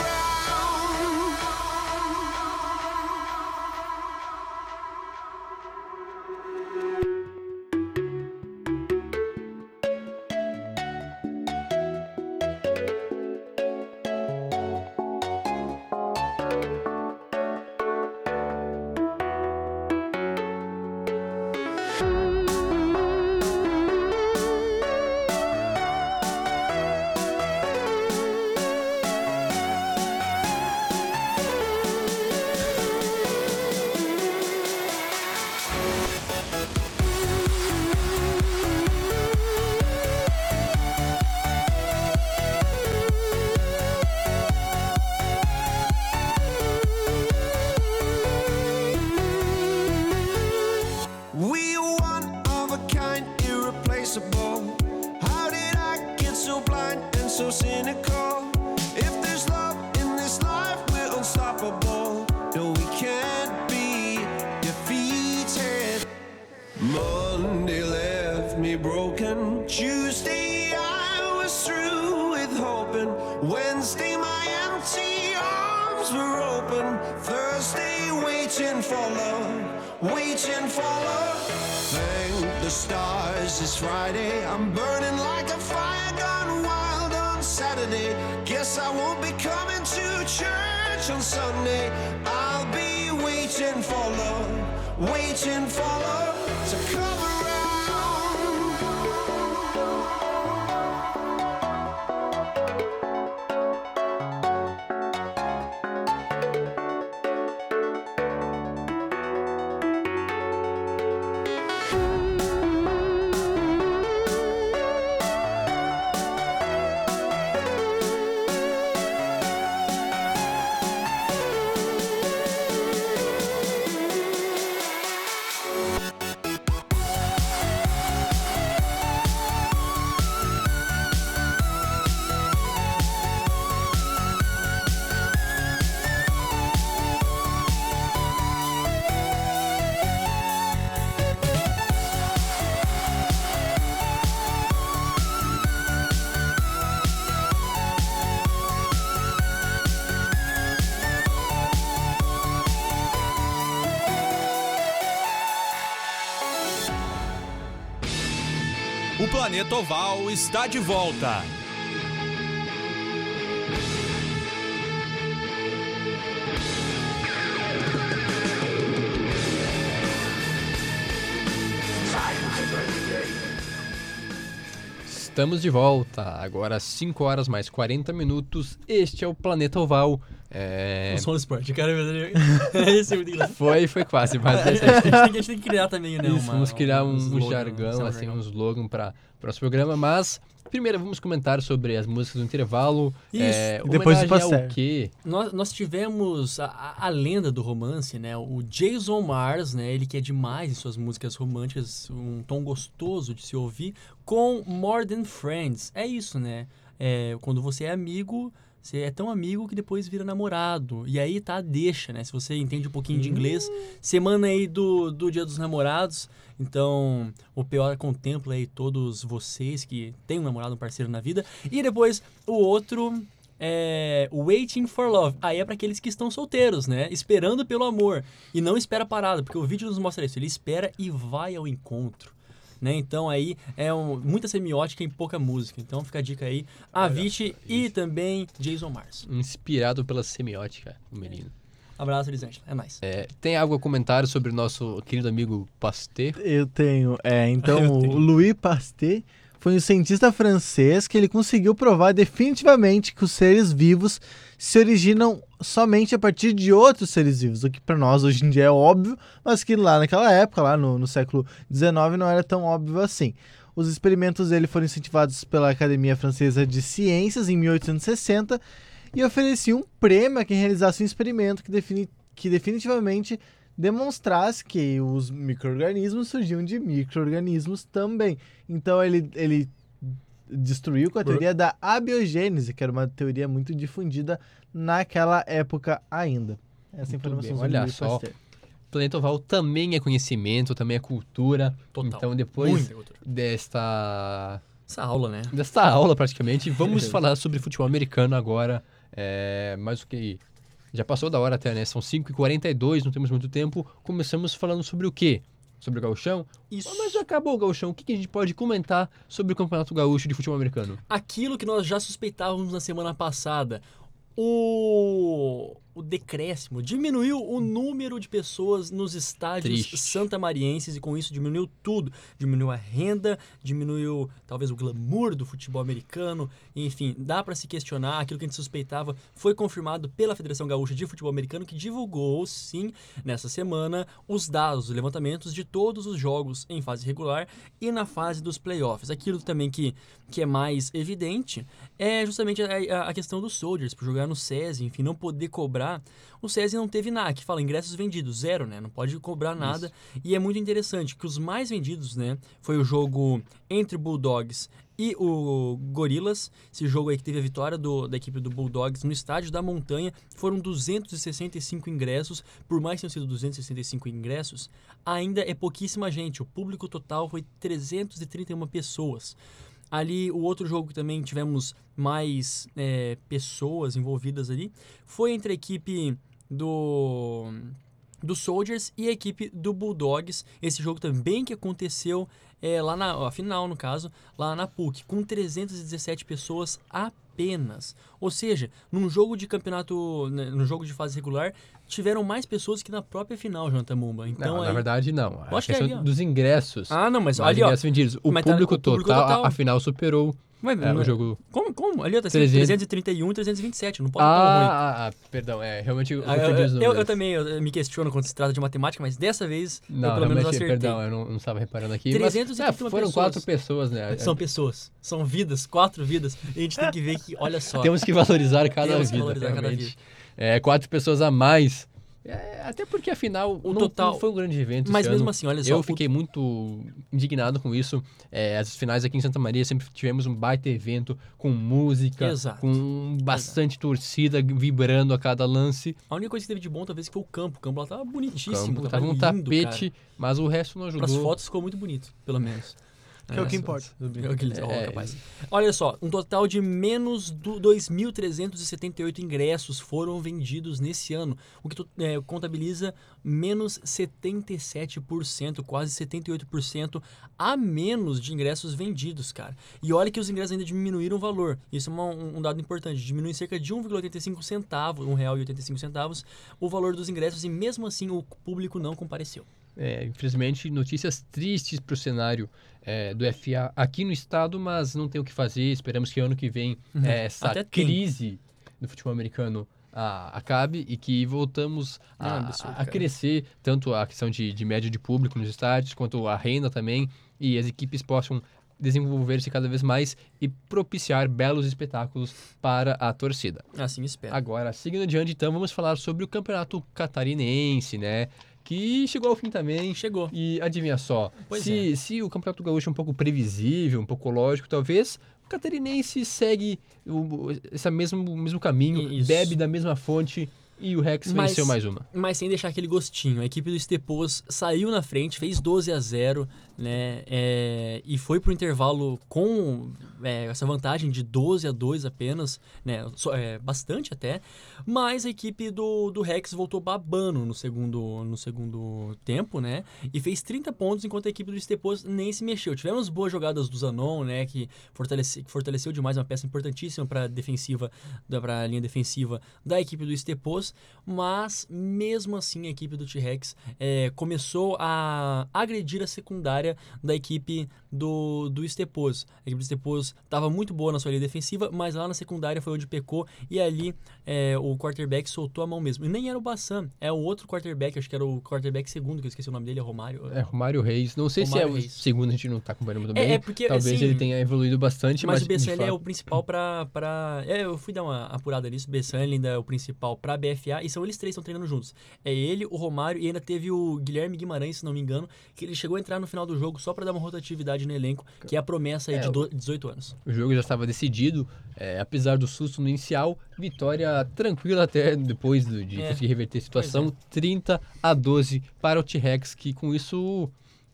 I'll be waiting for love, waiting for love to come. Planeta oval está de volta. Estamos de volta, agora às 5 horas mais 40 minutos. Este é o Planeta Oval. É... Do esporte, cara. É. Foi, foi quase, mas A gente, tem que, a gente tem que criar também, né? Isso, uma- vamos criar um, slogan, jargão, um assim, jargão. um slogan para o nosso programa, mas primeiro vamos comentar sobre as músicas do intervalo. Isso, É, e depois do quê? Nós, nós tivemos a, a- a lenda do romance, né? O Jason Mars, né? Ele que é demais em suas músicas românticas, um tom gostoso de se ouvir, com More Than Friends. É isso, né? É, quando você é amigo, você é tão amigo que depois vira namorado. E aí tá deixa, né? Se você entende um pouquinho de inglês, semana aí do, do Dia dos Namorados. Então, o PO contempla aí todos vocês que têm um namorado, um parceiro na vida. E depois, o outro é Waiting for Love. Aí é para aqueles que estão solteiros, né? Esperando pelo amor. E não espera parado, porque o vídeo nos mostra isso. Ele espera e vai ao encontro. Né? Então aí é um- muita semiótica em pouca música. Então fica a dica aí. Avicii e também Jason Mars. Inspirado pela semiótica, o menino. Abraço, Elisângela. É nóis. É, tem algo a comentar sobre o nosso querido amigo Pasteur? Eu tenho. É, então, Eu tenho. o Louis Pasteur foi um cientista francês que ele conseguiu provar definitivamente que os seres vivos se originam somente a partir de outros seres vivos, o que para nós hoje em dia é óbvio, mas que lá naquela época, lá no, no século XIX, não era tão óbvio assim. Os experimentos dele foram incentivados pela Academia Francesa de Ciências em 1860 e ofereciam um prêmio a quem realizasse um experimento que, defini- que definitivamente demonstrasse que os micro-organismos surgiam de micro-organismos também. Então ele, ele destruiu com a teoria da abiogênese, que era uma teoria muito difundida naquela época ainda. Essa Muito informação bem, olha só. Pasteur. Planeta Oval também é conhecimento, também é cultura. Total. Então, depois cultura. desta Essa aula, né? desta aula, praticamente, vamos falar sobre futebol americano agora. É, mais o que já passou da hora até, né? São 5h42, não temos muito tempo. Começamos falando sobre o quê? Sobre o gauchão? Isso. Mas já acabou o gauchão. O que, que a gente pode comentar sobre o Campeonato Gaúcho de Futebol Americano? Aquilo que nós já suspeitávamos na semana passada. O, o decréscimo diminuiu o número de pessoas nos estádios Triste. santamarienses e com isso diminuiu tudo. Diminuiu a renda, diminuiu talvez o glamour do futebol americano. Enfim, dá para se questionar. Aquilo que a gente suspeitava foi confirmado pela Federação Gaúcha de Futebol Americano, que divulgou, sim, nessa semana, os dados, os levantamentos de todos os jogos em fase regular e na fase dos playoffs. Aquilo também que, que é mais evidente é justamente a, a- questão dos Soldiers, por jogar no SESI, enfim, não poder cobrar. O SESI não teve nada, que fala ingressos vendidos, zero, né? Não pode cobrar nada. E é muito interessante que os mais vendidos, né? Foi o jogo entre Bulldogs e o Gorilas. Esse jogo aí que teve a vitória do- da equipe do Bulldogs no estádio da Montanha. Foram 265 ingressos. Por mais que tenham sido 265 ingressos, ainda é pouquíssima gente. O público total foi 331 pessoas. Ali, o outro jogo que também tivemos mais é, pessoas envolvidas ali foi entre a equipe do do Soldiers e a equipe do Bulldogs. Esse jogo também que aconteceu é, lá na a final, no caso, lá na PUC, com 317 pessoas apenas. Ou seja, num jogo de campeonato, né, no jogo de fase regular, tiveram mais pessoas que na própria final, Jonathan Mumba. Então, não, na aí- verdade, não. A Acho que é questão ó. dos ingressos. Ah, não, mas ó. ingressos vendidos. O tá- público, o público total, total. A, afinal, superou Mas, é, o mas- jogo. Como? Como? Ali tá assim, 300. 331 e 327, não pode estar tão ruim. Ah, ah, ah, perdão, é, realmente eu Ah, eu, eu- eu- também eu me questiono quando se trata de matemática, mas dessa vez Não, eu pelo menos acertei. perdão, eu não, não estava reparando aqui. 331 mas, é, foram pessoas. quatro pessoas, né? São pessoas, são vidas, quatro vidas. E a gente tem que ver que, olha só. Temos que valorizar cada Temos que vida, valorizar cada realmente. vida. É, quatro pessoas a mais. É, até porque, afinal, O não, total- não foi um grande evento Mas mesmo ano. assim, olha só. Eu o- fiquei muito indignado com isso. É, as finais aqui em Santa Maria sempre tivemos um baita evento com música, Exato. com bastante torcida vibrando a cada lance. A única coisa que teve de bom talvez foi o campo. O campo lá tava O bonitíssimo, campo tava, tava um lindo, tapete, mas o resto não Cara. ajudou. Pras fotos ficou muito bonito, pelo menos. Que é o que só- importa. É o que eles... É. capaz. Olha só, um total de menos do 2.378 ingressos foram vendidos nesse ano, o que é, contabiliza menos 77%, quase 78% a menos de ingressos vendidos, cara. E olha que os ingressos ainda diminuíram o valor. Isso é uma- um, dado importante. Diminui cerca de 1,85 centavos, R$ 1,85 centavos, o valor dos ingressos e mesmo assim o público não compareceu. É, infelizmente, notícias tristes para o cenário é, do FA aqui no estado, mas não tem o que fazer. Esperamos que ano que vem é, essa Uhum. Até tem. crise do futebol americano ah, acabe e que voltamos É a, absurdo, a crescer, tanto a questão de, de média de público nos estádios, quanto a renda também, e as equipes possam desenvolver-se cada vez mais e propiciar belos espetáculos para a torcida. Assim espero. Agora, seguindo adiante, então, vamos falar sobre o campeonato catarinense, né? Que chegou ao fim também. Chegou. E adivinha só, Pois se, se o Campeonato Gaúcho é um pouco previsível, um pouco lógico, talvez o catarinense segue o, esse mesmo, mesmo caminho, Isso. bebe da mesma fonte e o Rex Mas- venceu mais uma. Mas sem deixar aquele gostinho. A equipe do Estepos saiu na frente, fez 12 a 0, né? é, e foi pro intervalo com é, essa vantagem de 12 a 2 apenas, né? só- é, bastante até. Mas a equipe do, do Rex voltou babando no segundo, no segundo tempo, né? E fez 30 pontos, enquanto a equipe do Estepos nem se mexeu. Tivemos boas jogadas do Zanon, né? Que, fortalece, fortaleceu demais uma peça importantíssima para defensiva, para a linha defensiva da equipe do Estepos. Mas mesmo assim a equipe do T-Rex é, começou a agredir a secundária da equipe do, do Estepos. A equipe do Estepos estava muito boa na sua linha defensiva, mas lá na secundária foi onde pecou e ali é, o quarterback soltou a mão mesmo. E nem era o Bassan, é o outro quarterback, acho que era o quarterback segundo, que eu esqueci o nome dele, é Romário. É, Romário Reis. Não sei Romário se é Reis. o segundo, a gente não tá acompanhando muito É, bem. é porque, Talvez assim, ele tenha evoluído bastante, mas, Mas o ele é o principal pra, pra... É, eu fui dar uma apurada nisso. O Bessan ainda é o principal pra BFA. E são eles três que estão treinando juntos. É ele, o Romário e ainda teve o Guilherme Guimarães, se não me engano, que ele chegou a entrar no final do jogo só pra dar uma rotatividade no elenco, que é a promessa aí É, de o- do- 18 anos. O jogo já estava decidido, é, apesar do susto no inicial, vitória tranquila até depois do- de É. conseguir reverter a situação, 30 a 12 para o T-Rex, que com isso,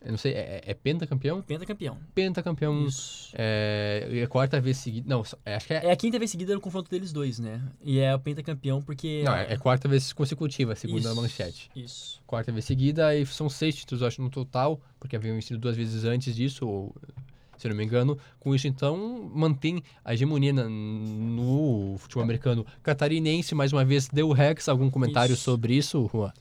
eu não sei, é, é pentacampeão? Pentacampeão. Pentacampeão, Isso. é, é a quarta vez seguida, não, é, acho que é, É a quinta vez seguida no confronto deles dois, né? E é o pentacampeão porque... não, é, é quarta vez consecutiva, segundo a Isso, manchete. Isso. Quarta vez seguida, e são seis títulos, acho, no total, porque haviam vencido duas vezes antes disso, ou, se não me engano. Com isso, então, mantém a hegemonia no futebol americano catarinense. Mais uma vez, deu Rex algum comentário Isso. sobre isso, Juan?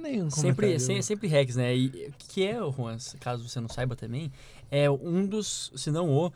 Nenhum Sempre, comentário. sem- sempre Rex, né? E que é, Juan, caso você não saiba também, é um dos, se não o,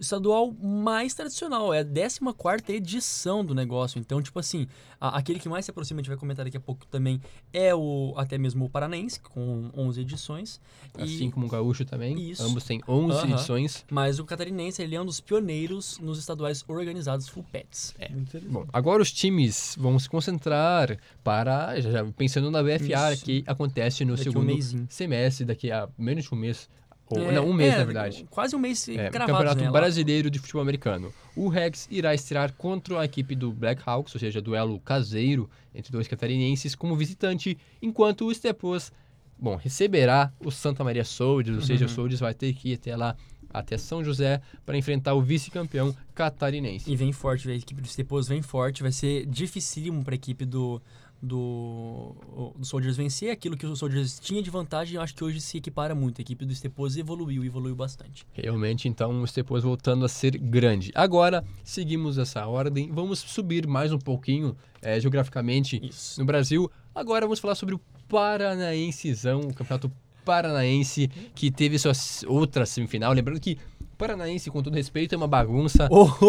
estadual mais tradicional. É a 14 edição do negócio. Então, tipo assim, a- aquele que mais se aproxima, a gente vai comentar daqui a pouco também, é o até mesmo o Paranaense, com 11 edições. E- Assim como o Gaúcho também. Isso. Ambos têm 11 Aham. edições. Mas o catarinense, ele é um dos pioneiros nos estaduais organizados full pets. É. Muito interessante. Bom, agora os times vão se concentrar para, já, já pensando na BFA, Isso. que acontece no Daqui um segundo mesinho. semestre, daqui a menos de um mês. Ou, É, não, um mês, é, na verdade. Quase um mês É, Campeonato né. Brasileiro de Futebol Americano. O Rex irá estrear contra a equipe do Blackhawks, ou seja, duelo caseiro entre dois catarinenses como visitante, enquanto o Stepos, bom, receberá o Santa Maria Soldiers, ou seja, Uhum. o Soldiers vai ter que ir até lá, até São José, para enfrentar o vice-campeão catarinense. E vem forte, a equipe do Stepos vem forte, vai ser dificílimo para a equipe do, do, do Soldiers vencer. Aquilo que o Soldiers tinha de vantagem, eu acho que hoje se equipara muito. A equipe do Stepos evoluiu, evoluiu bastante. Realmente, então, o Stepos voltando a ser grande. Agora, seguimos essa ordem, vamos subir mais um pouquinho eh, geograficamente Isso. no Brasil. Agora vamos falar sobre o Paranaensezão, o Campeonato Paranaense, que teve sua outra semifinal. Lembrando que Paranaense, com todo respeito, é uma bagunça.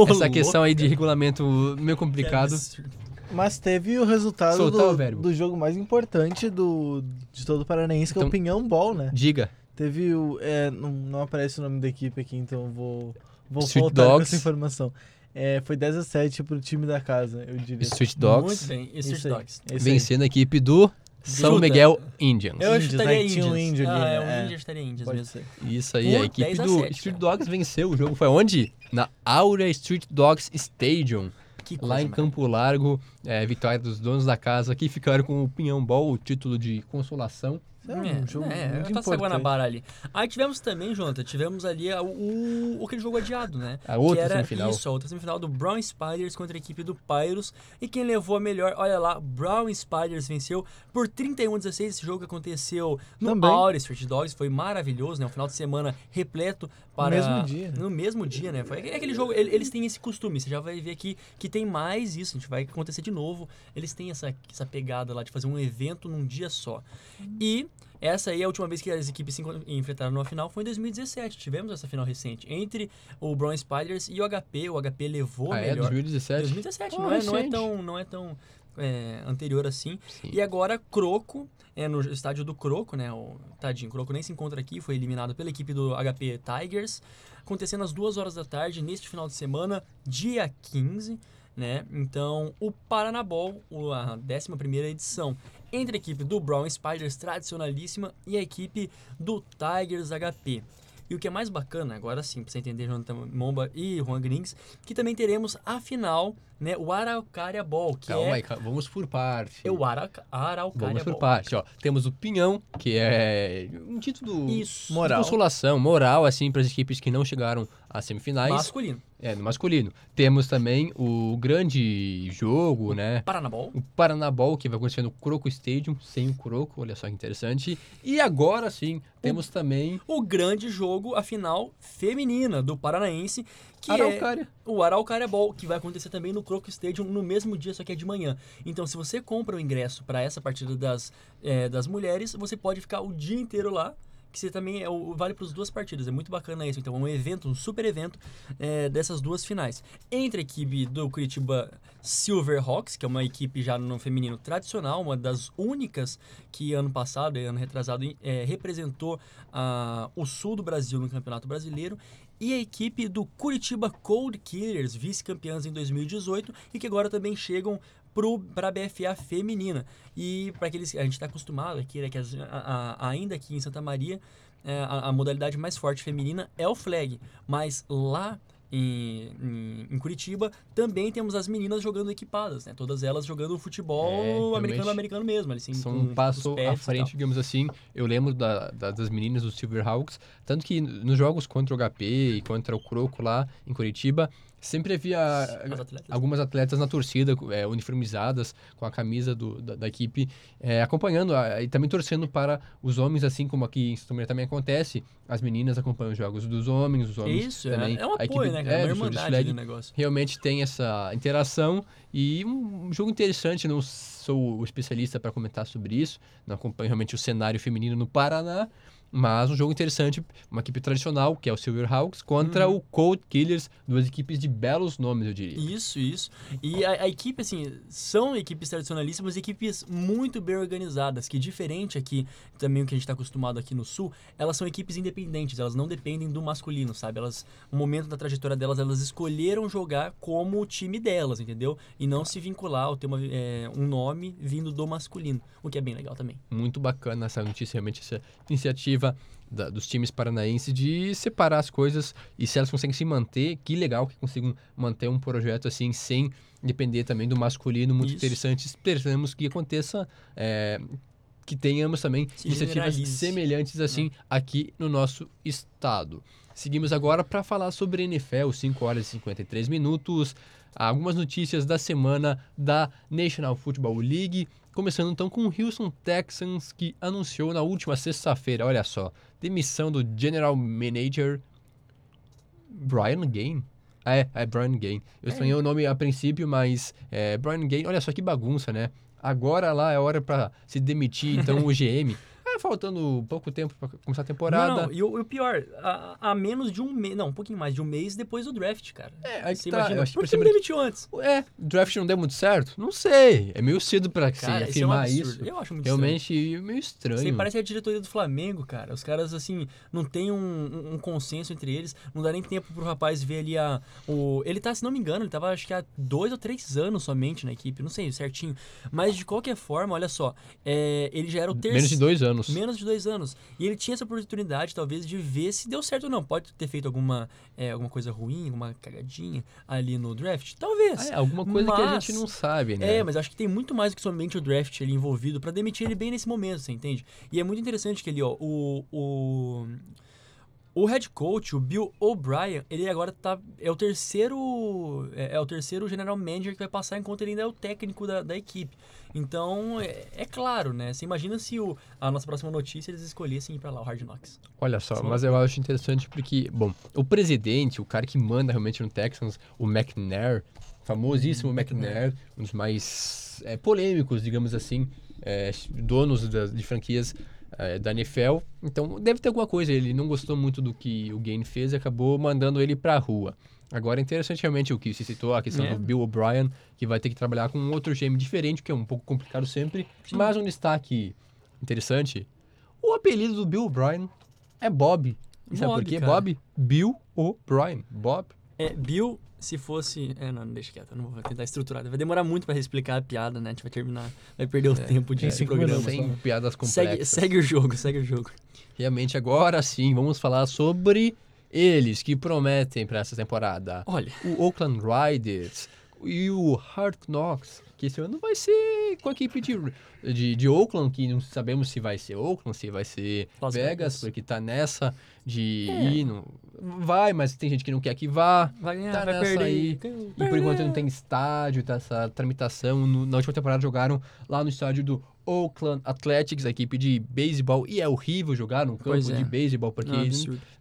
Essa questão aí de regulamento meio complicado. Mas teve o resultado Soltar o do, do jogo mais importante do, de todo o Paranaense, que é Então- o Pinhão Ball, né? Diga, Teve o. é, não, não aparece o nome da equipe aqui, então eu vou, vou Street voltar com Dogs. essa informação. É, foi 10 a 7 pro time da casa, eu diria. Street Muito Dogs bem, e Street aí, Dogs. vencendo a equipe do São Chuta. Miguel Indians. Eu Índios, chutaria né, que tinha um Indians. índio ali, Ah, é, né? o É. Índia estaria Indians Pode mesmo. ser. Isso aí, a Por equipe 10 a do 7, Street cara. Dogs venceu. O jogo foi onde? Na Aura Street Dogs Stadium. Que coisa, Lá em. Campo Largo, é, vitória dos donos da casa que ficaram com o Pinhão Ball, o título de consolação. É um jogo é, muito Taça importante. Guanabara ali. Aí tivemos também, Jonathan, tivemos ali a- o, o, aquele jogo adiado, né? A outra que era semifinal. Isso, a outra semifinal do Brown Spiders contra a equipe do Pyros. E quem levou a melhor, olha lá, Brown Spiders venceu por 31 a 16. Esse jogo aconteceu no. Aura Street Dogs, foi maravilhoso, né? Um final de semana repleto para... mesmo dia. No mesmo dia, né? Foi é aquele jogo, ele- eles têm esse costume, você já vai ver aqui que tem mais isso, a gente vai acontecer de novo. Eles têm essa, essa pegada lá de fazer um evento num dia só. E essa aí, a última vez que as equipes se enfrentaram numa final foi em 2017. Tivemos essa final recente entre o Brown Spiders e o HP. O HP levou ah, a é, melhor. 2017. 2017, Ah, não, é, não é tão, não é tão é, anterior assim. Sim. E agora Croco, é no estádio do Croco, né? O tadinho, Croco nem se encontra aqui, foi eliminado pela equipe do HP Tigers, acontecendo às duas horas da tarde neste final de semana, dia 15, né? Então, o Paranabol, a 11ª edição, entre a equipe do Brown Spiders tradicionalíssima e a equipe do Tigers HP. E o que é mais bacana, agora sim, pra você entender, Jonathan Momba e Juan Grings, que também teremos a final, né, o Araucária Ball, que Calma é, aí, vamos por parte. é o Arauca- Araucária Vamos por Ball. parte, ó. Temos o Pinhão, que é um título Isso. de Moral. consolação, moral, assim, para as equipes que não chegaram às semifinais. Masculino. É, no masculino. Temos também o grande jogo, né? Paranabol. O Paranabol, que vai acontecer no Croco Stadium, sem o Croco, olha só que interessante. E agora sim, temos também O grande jogo, a final feminina do Paranaense, que Araucária. é o Araucária Ball, que vai acontecer também no Croco Stadium no mesmo dia, só que é de manhã. Então, se você compra o ingresso para essa partida das, é, das mulheres, você pode ficar o dia inteiro lá. Que você também é, vale para as duas partidas, é muito bacana isso. Então, é um evento, um super evento é, dessas duas finais. Entre a equipe do Curitiba Silverhawks, que é uma equipe já no feminino tradicional, uma das únicas que ano passado, ano retrasado, é, representou ah, o sul do Brasil no Campeonato Brasileiro, e a equipe do Curitiba Cold Killers, vice-campeãs em 2018 e que agora também chegam para a BFA feminina. E para aqueles a gente está acostumado aqui, né, que as- a- a- ainda aqui em Santa Maria, é, a, a modalidade mais forte feminina é o flag, mas lá em, em- em Curitiba também temos as meninas jogando equipadas, né? Todas elas jogando É, futebol realmente americano-americano mesmo, assim, São com um passo à frente, digamos assim. Eu lembro da- da- das meninas do Silverhawks, tanto que nos jogos contra o HP e contra o Croco lá em Curitiba, sempre havia As atletas. algumas atletas na torcida, é, uniformizadas, com a camisa do- da, da equipe, é, acompanhando a- e também torcendo para os homens, assim como aqui em Maria também acontece. As meninas acompanham os jogos dos homens, os homens Isso, também. é, é um apoio, equipe- né, cara? É uma do Swedish irmandade Flag do negócio. realmente tem essa interação e um jogo interessante. Não sou o especialista para comentar sobre isso, não acompanho realmente o cenário feminino no Paraná, mas um jogo interessante, uma equipe tradicional, que é o Silverhawks, contra Uhum. o Cold Killers, duas equipes de belos nomes, eu diria. Isso, isso. E a, a equipe, assim, são equipes tradicionalíssimas, equipes muito bem organizadas, que diferente aqui, também o que a gente está acostumado aqui no Sul, elas são equipes independentes, elas não dependem do masculino, sabe? Elas, no momento da trajetória delas, elas escolheram jogar como o time delas, entendeu? E não se vincular ou ter uma, é, um nome vindo do masculino, o que é bem legal também. Muito bacana essa notícia, realmente, essa iniciativa da- dos times paranaenses de separar as coisas e se elas conseguem se manter, que legal que consigam manter um projeto assim sem depender também do masculino, muito Isso. interessante. Esperamos que aconteça, é, que tenhamos também Se iniciativas semelhantes assim aqui no nosso estado. Seguimos agora para falar sobre NFL, 5 horas e 53 minutos. Algumas notícias da semana da National Football League. Começando então com o Houston Texans, que anunciou na última sexta-feira, olha só, demissão do General Manager Brian Gain. Ah, é, é Brian Gain. Eu estranhei o nome a princípio, mas é, Brian Gain, olha só que bagunça, né? Agora lá é hora para se demitir, então o GM. Ah, faltando pouco tempo para começar a temporada. Não, não, e o, e o pior, a, a menos de um mês, não, um pouquinho mais de um mês depois do draft, cara. É, aí Você tá, imagina, eu acho por que não demitiu antes? É, o draft não deu muito certo? Não sei. É meio cedo pra se Cara, isso é um afirmar isso. Eu acho muito Realmente meio estranho. Você parece a diretoria do Flamengo, cara. Os caras, assim, não tem um, um- um consenso entre eles. Não dá nem tempo pro rapaz ver ali a. O, ele tá, se não me engano, ele tava acho que há dois ou três anos somente na equipe. Não sei certinho. Mas de qualquer forma, olha só. é, ele já era o terceiro. Menos de dois anos. Menos de dois anos. E ele tinha essa oportunidade, talvez, de ver se deu certo ou não. Pode ter feito alguma, é, alguma coisa ruim, alguma cagadinha ali no draft? Talvez. Ah, é, alguma coisa que a Mas- gente não sabe, né? É, mas acho que tem muito mais do que somente o draft ali envolvido pra demitir ele bem nesse momento, você entende? E é muito interessante que ali, ó, o. O, o head coach, o Bill O'Brien, ele agora tá. É o terceiro. É, é o terceiro general manager que vai passar enquanto ele ainda é o técnico da, da equipe. Então, é, é claro, né? Você imagina se o, a nossa próxima notícia eles escolhessem ir pra lá, o Hard Knocks. Olha só, Sim. mas eu acho interessante porque, bom, o presidente, o cara que manda realmente no Texans, o McNair, famosíssimo McNair, um dos mais é, polêmicos, digamos assim, é, donos das, de franquias é, da NFL. Então, deve ter alguma coisa. Ele não gostou muito do que o Gain fez e acabou mandando ele pra rua. Agora, é interessante realmente o que se citou, a questão É. do Bill O'Brien, que vai ter que trabalhar com um outro GM diferente, que é um pouco complicado sempre. Mas um destaque interessante, o apelido do Bill O'Brien é Bob. E sabe Bob, por quê? cara. Bob? Bill O'Brien. Bob. É, Bill, se fosse. É, não, deixa quieto, não vou tentar estruturar. Vai demorar muito pra explicar a piada, né? A gente vai terminar. Vai perder o tempo de é, esse programa. Sem piadas Segue, complexas. segue o jogo, segue o jogo. Realmente, agora sim, vamos falar sobre eles que prometem para essa temporada. Olha, O Oakland Riders e o Hard Knocks, que esse ano vai ser com a equipe de, de, de Oakland, que não sabemos se vai ser Oakland, se vai ser Las Vegas, Vegas. porque tá nessa de É. ir. No, vai, mas tem gente que não quer que vá. vai ganhar, Tá vai perder. aí. E por enquanto não tem estádio, tá essa tramitação. No- na última temporada jogaram lá no estádio do Oakland Athletics, a equipe de beisebol, e é horrível jogar num campo é. de beisebol, porque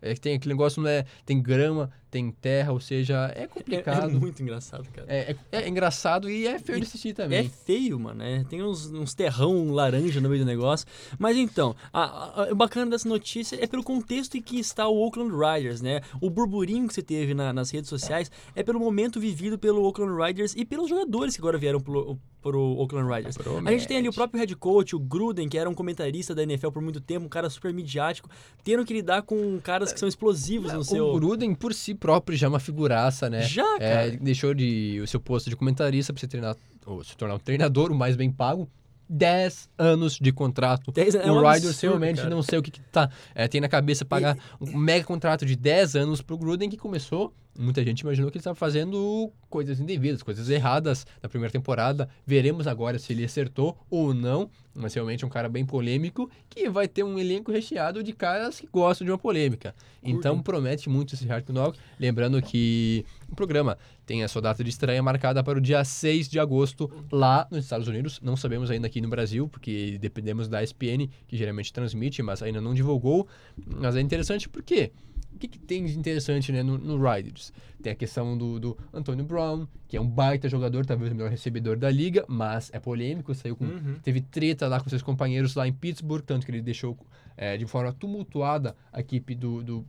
É é, tem aquele negócio, não é, tem grama, tem terra, ou seja, é É, complicado. é muito engraçado, cara. É, é- é engraçado e é feio de assistir É também. feio, mano. é. Tem uns, uns terrão laranja no meio do negócio. Mas então, a- a- o bacana dessa notícia é pelo contexto em que está o Oakland Riders, né? O burburinho que você teve na- nas redes sociais é pelo momento vivido pelo Oakland Riders e pelos jogadores que agora vieram pro, pro Oakland Riders. A gente tem ali o próprio head coach, o Gruden, que era um comentarista da NFL por muito tempo, um cara super midiático, tendo que lidar com caras que são explosivos no seu... O Gruden, por si próprio, já é uma figuraça, né? Já, É, cara. ele deixou de, o seu posto de comentarista pra você treinar, ou se tornar um treinador, o mais bem pago. 10 anos de contrato. Dez- é o um Riders absurdo, realmente cara. não sei o que, que tá. é, tem na cabeça pagar um mega contrato de 10 anos pro Gruden que começou. Muita gente imaginou que ele estava fazendo coisas indevidas, coisas erradas na primeira temporada. Veremos agora se ele acertou ou não. Mas realmente é um cara bem polêmico que vai ter um elenco recheado de caras que gostam de uma polêmica. Então promete muito esse Hard Knock. Lembrando que o programa tem a sua data de estreia marcada para o dia 6 de agosto lá nos Estados Unidos. Não sabemos ainda aqui no Brasil, porque dependemos da ESPN, que geralmente transmite, mas ainda não divulgou. Mas é interessante porque o que, que tem de interessante né, no, no Riders? Tem a questão do, do Antonio Brown, que é um baita jogador, talvez o melhor recebedor da liga, mas é polêmico, saiu com, teve treta lá com seus companheiros lá em Pittsburgh, tanto que ele deixou é, de forma tumultuada a equipe do, do,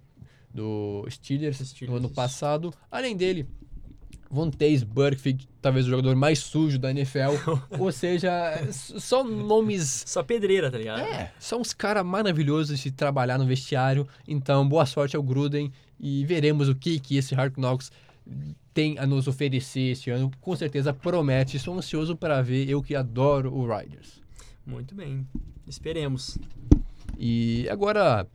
do Steelers, Steelers, no ano passado. Além dele, Vontaze Burkfield, talvez o jogador mais sujo da NFL, ou seja, só nomes Só pedreira, tá ligado? é, são uns caras maravilhosos de se trabalhar no vestiário. Então, boa sorte ao Gruden e veremos o que, que esse Hard Knocks tem a nos oferecer esse ano. Com certeza promete. Estou ansioso para ver, eu que adoro o Riders. Muito bem. Esperemos. E agora,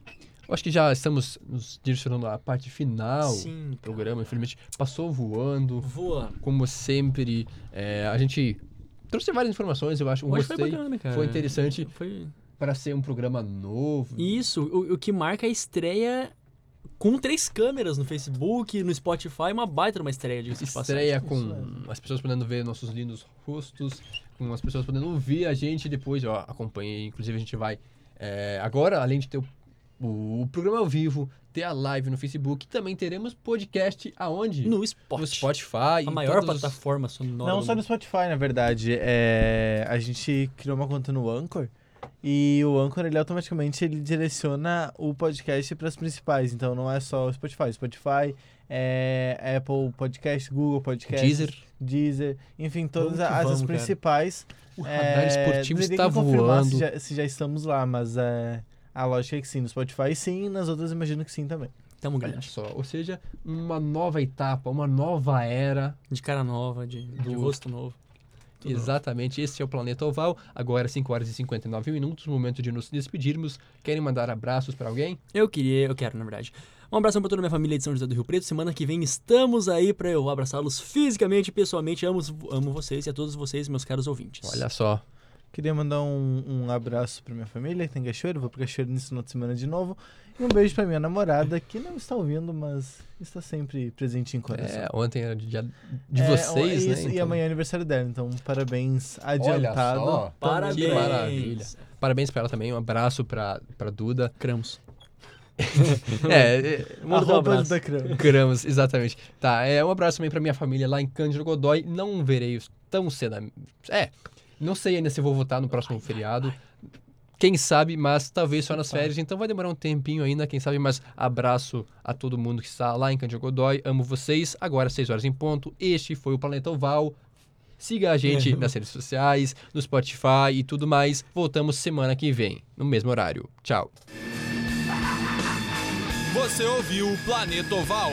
eu acho que já estamos nos direcionando à parte final Sim, do programa. Infelizmente, passou voando. Voa. Como sempre, é, a gente trouxe várias informações, eu acho. Eu Hoje foi gostei. bacana, cara. Foi interessante Foi... para ser um programa novo. Isso, o, o que marca a estreia com três câmeras no Facebook, no Spotify, uma baita uma estreia, de estreia com as pessoas podendo ver nossos lindos rostos, com as pessoas podendo ouvir a gente depois, ó, acompanhe, inclusive a gente vai é, agora, além de ter o, o, o programa ao vivo, ter a live no Facebook, também teremos podcast aonde? No Spot. No Spotify. A maior todos os- plataforma sonora. Não só no. Spotify, na verdade. É, a gente criou uma conta no Anchor. E o Anchor, ele automaticamente ele direciona o podcast para as principais. Então não é só o Spotify. Spotify, é, Apple Podcast, Google Podcast, Deezer. Deezer, enfim, todas Vamos as, vamos, cara. principais. O radar esportivo teria está voando. Se já, se já estamos lá, mas é, a lógica é que sim. No Spotify sim, nas outras imagino que sim também. Tamo Olha grande. só, ou seja, uma nova etapa, uma nova era. De cara nova, de, de Do- rosto novo. Tudo Exatamente, esse é o Planeta Oval. Agora 5 horas e 59 minutos, momento de nos despedirmos. Querem mandar abraços para alguém? Eu queria, eu quero, na verdade. Um abração pra toda a minha família de São José do Rio Preto. Semana que vem estamos aí pra eu abraçá-los fisicamente e pessoalmente. Amo, amo vocês e a todos vocês, meus caros ouvintes. Olha só, Queria mandar um, um abraço pra minha família, que tem cachoeiro. Vou pro cachoeiro nesse final de semana de novo. E um beijo pra minha namorada, que não está ouvindo, mas está sempre presente em coração. é, ontem era dia de É, vocês, né? isso, E Então, amanhã é aniversário dela, então parabéns adiantado. só. Parabéns. Que maravilha. Parabéns para ela também, um abraço para para Duda. Cramos. É, é, Manda um abraço. da Crama. Gramos, exatamente. Tá, é um abraço também pra minha família lá em Cândido Godói. Não verei os tão cedo. É, não sei ainda se vou votar no próximo feriado. Quem sabe, mas talvez só nas férias, então vai demorar um tempinho ainda, quem sabe, mas abraço a todo mundo que está lá em Cândido Godói. Amo vocês. Agora, 6 horas em ponto. Este foi o Planeta Oval. Siga a gente nas redes sociais, no Spotify e tudo mais. Voltamos semana que vem, no mesmo horário. Tchau. Você ouviu o Planeta Oval.